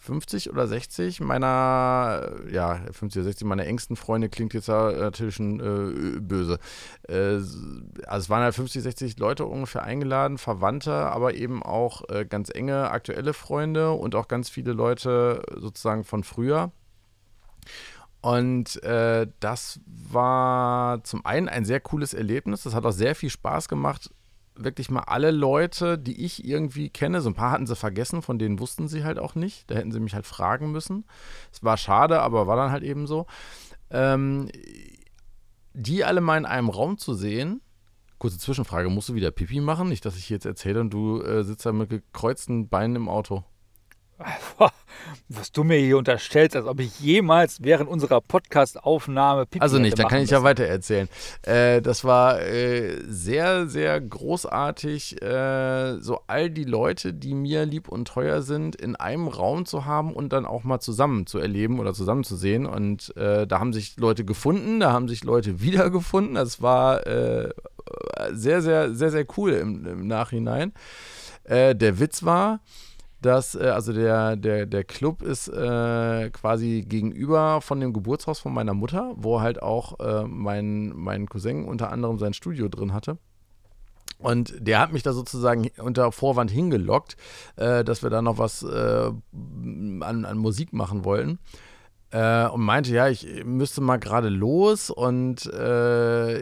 50 oder 60 meiner, ja, 50 oder 60 meiner engsten Freunde klingt jetzt natürlich schon äh, böse. Äh, also es waren halt 50, 60 Leute ungefähr eingeladen, Verwandte, aber eben auch äh, ganz enge aktuelle Freunde und auch ganz viele Leute sozusagen von früher. Und äh, das war zum einen ein sehr cooles Erlebnis. Das hat auch sehr viel Spaß gemacht, wirklich mal alle Leute, die ich irgendwie kenne, so ein paar hatten sie vergessen, von denen wussten sie halt auch nicht. Da hätten sie mich halt fragen müssen. Es war schade, aber war dann halt eben so. Ähm, die alle mal in einem Raum zu sehen. Kurze Zwischenfrage, musst du wieder Pipi machen? Nicht, dass ich jetzt erzähle und du äh, sitzt da mit gekreuzten Beinen im Auto. Was du mir hier unterstellst, als ob ich jemals während unserer Podcast-Aufnahme Pipi Also nicht, da kann ich ja weiter erzählen. Äh, das war äh, sehr, sehr großartig, äh, so all die Leute, die mir lieb und teuer sind, in einem Raum zu haben und dann auch mal zusammen zu erleben oder zusammen zu sehen. Und äh, da haben sich Leute gefunden, da haben sich Leute wiedergefunden. Das war äh, sehr, sehr, sehr, sehr cool im, im Nachhinein. Äh, der Witz war, dass, äh, also der, der, der Club ist äh, quasi gegenüber von dem Geburtshaus von meiner Mutter, wo halt auch äh, mein, mein Cousin unter anderem sein Studio drin hatte. Und der hat mich da sozusagen unter Vorwand hingelockt, äh, dass wir da noch was äh, an, an Musik machen wollten äh, und meinte, ja, ich müsste mal gerade los und äh,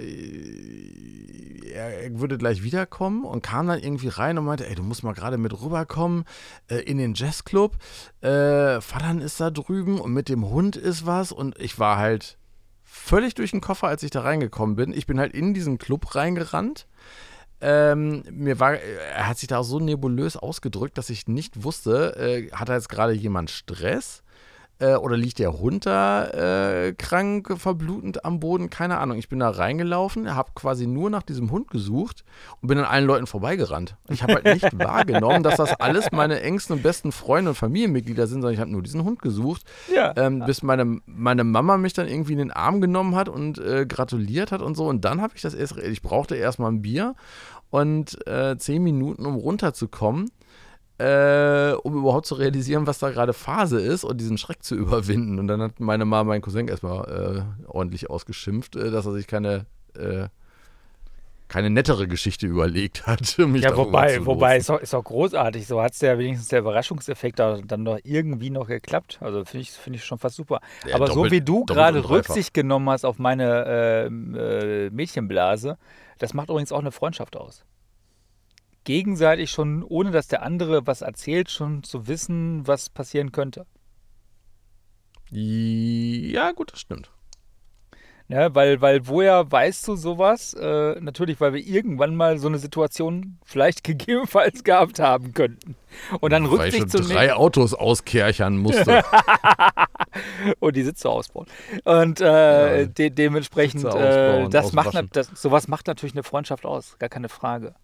er, würde gleich wiederkommen und kam dann irgendwie rein und meinte, ey, du musst mal gerade mit rüberkommen äh, in den Jazzclub. Äh, Vater ist da drüben und mit dem Hund ist was und ich war halt völlig durch den Koffer, als ich da reingekommen bin. Ich bin halt in diesen Club reingerannt. Ähm, mir war, er hat sich da so nebulös ausgedrückt, dass ich nicht wusste, äh, hat da jetzt gerade jemand Stress? Äh, oder liegt der Hund da äh, krank, verblutend am Boden? Keine Ahnung. Ich bin da reingelaufen, habe quasi nur nach diesem Hund gesucht und bin an allen Leuten vorbeigerannt. Ich habe halt nicht wahrgenommen, dass das alles meine engsten und besten Freunde und Familienmitglieder sind, sondern ich habe nur diesen Hund gesucht. Ja. Ähm, bis meine, meine Mama mich dann irgendwie in den Arm genommen hat und äh, gratuliert hat und so. Und dann habe ich das erst, ich brauchte erstmal ein Bier und äh, zehn Minuten, um runterzukommen äh, um überhaupt zu realisieren, was da gerade Phase ist und diesen Schreck zu überwinden. Und dann hat meine Mama meinen Cousin erstmal äh, ordentlich ausgeschimpft, äh, dass er sich keine, äh, keine nettere Geschichte überlegt hat. ja, wobei, wobei ist, auch, ist auch großartig. So hat es ja wenigstens der Überraschungseffekt dann doch irgendwie noch geklappt. Also finde ich, find ich schon fast super. Ja, Aber doppelt, so wie du gerade Rücksicht genommen hast auf meine ähm, äh, Mädchenblase, das macht übrigens auch eine Freundschaft aus gegenseitig schon, ohne dass der andere was erzählt, schon zu wissen, was passieren könnte. Ja, gut, das stimmt. Ja, weil, weil woher weißt du sowas? Äh, natürlich, weil wir irgendwann mal so eine Situation vielleicht gegebenenfalls gehabt haben könnten. Und dann weil Rücksicht ich schon drei. Autos auskerchern musste. und die Sitze ausbauen. Und äh, ja, de dementsprechend, äh, das macht, das, sowas macht natürlich eine Freundschaft aus, gar keine Frage.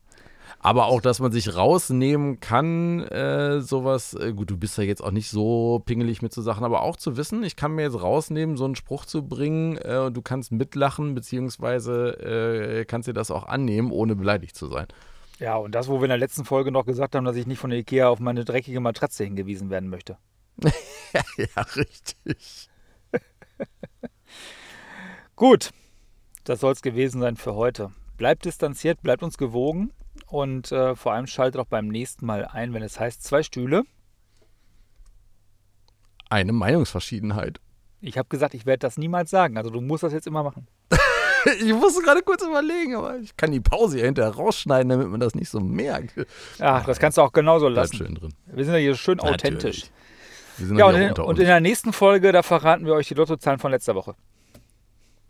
Aber auch, dass man sich rausnehmen kann, äh, sowas, äh, gut, du bist ja jetzt auch nicht so pingelig mit so Sachen, aber auch zu wissen, ich kann mir jetzt rausnehmen, so einen Spruch zu bringen äh, und du kannst mitlachen, beziehungsweise äh, kannst dir das auch annehmen, ohne beleidigt zu sein. Ja, und das, wo wir in der letzten Folge noch gesagt haben, dass ich nicht von der Ikea auf meine dreckige Matratze hingewiesen werden möchte. ja, richtig. Gut, das soll es gewesen sein für heute. Bleibt distanziert, bleibt uns gewogen. Und äh, vor allem schaltet auch beim nächsten Mal ein, wenn es heißt zwei Stühle. Eine Meinungsverschiedenheit. Ich habe gesagt, ich werde das niemals sagen. Also du musst das jetzt immer machen. ich musste gerade kurz überlegen, aber ich kann die Pause hier hinterher rausschneiden, damit man das nicht so merkt. Ja, das kannst du auch genauso lassen. Bleibt schön drin. Wir sind ja hier schön Natürlich. authentisch. ja, und in, und in, der nächsten Folge, da verraten wir euch die Lottozahlen von letzter Woche.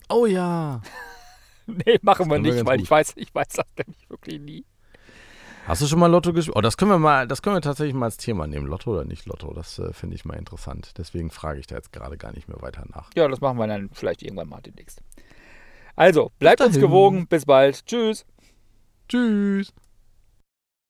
Oh ja. nee, machen wir nicht, weil ich weiß, ich weiß das nämlich wirklich nie. Hast du schon mal Lotto gespielt? Oh, das können wir mal, das können wir tatsächlich mal als Thema nehmen. Lotto oder nicht Lotto? Das äh, finde ich mal interessant. Deswegen frage ich da jetzt gerade gar nicht mehr weiter nach. Ja, das machen wir dann vielleicht irgendwann mal demnächst. Also, bleibt uns gewogen. Bis bald. Tschüss. Tschüss.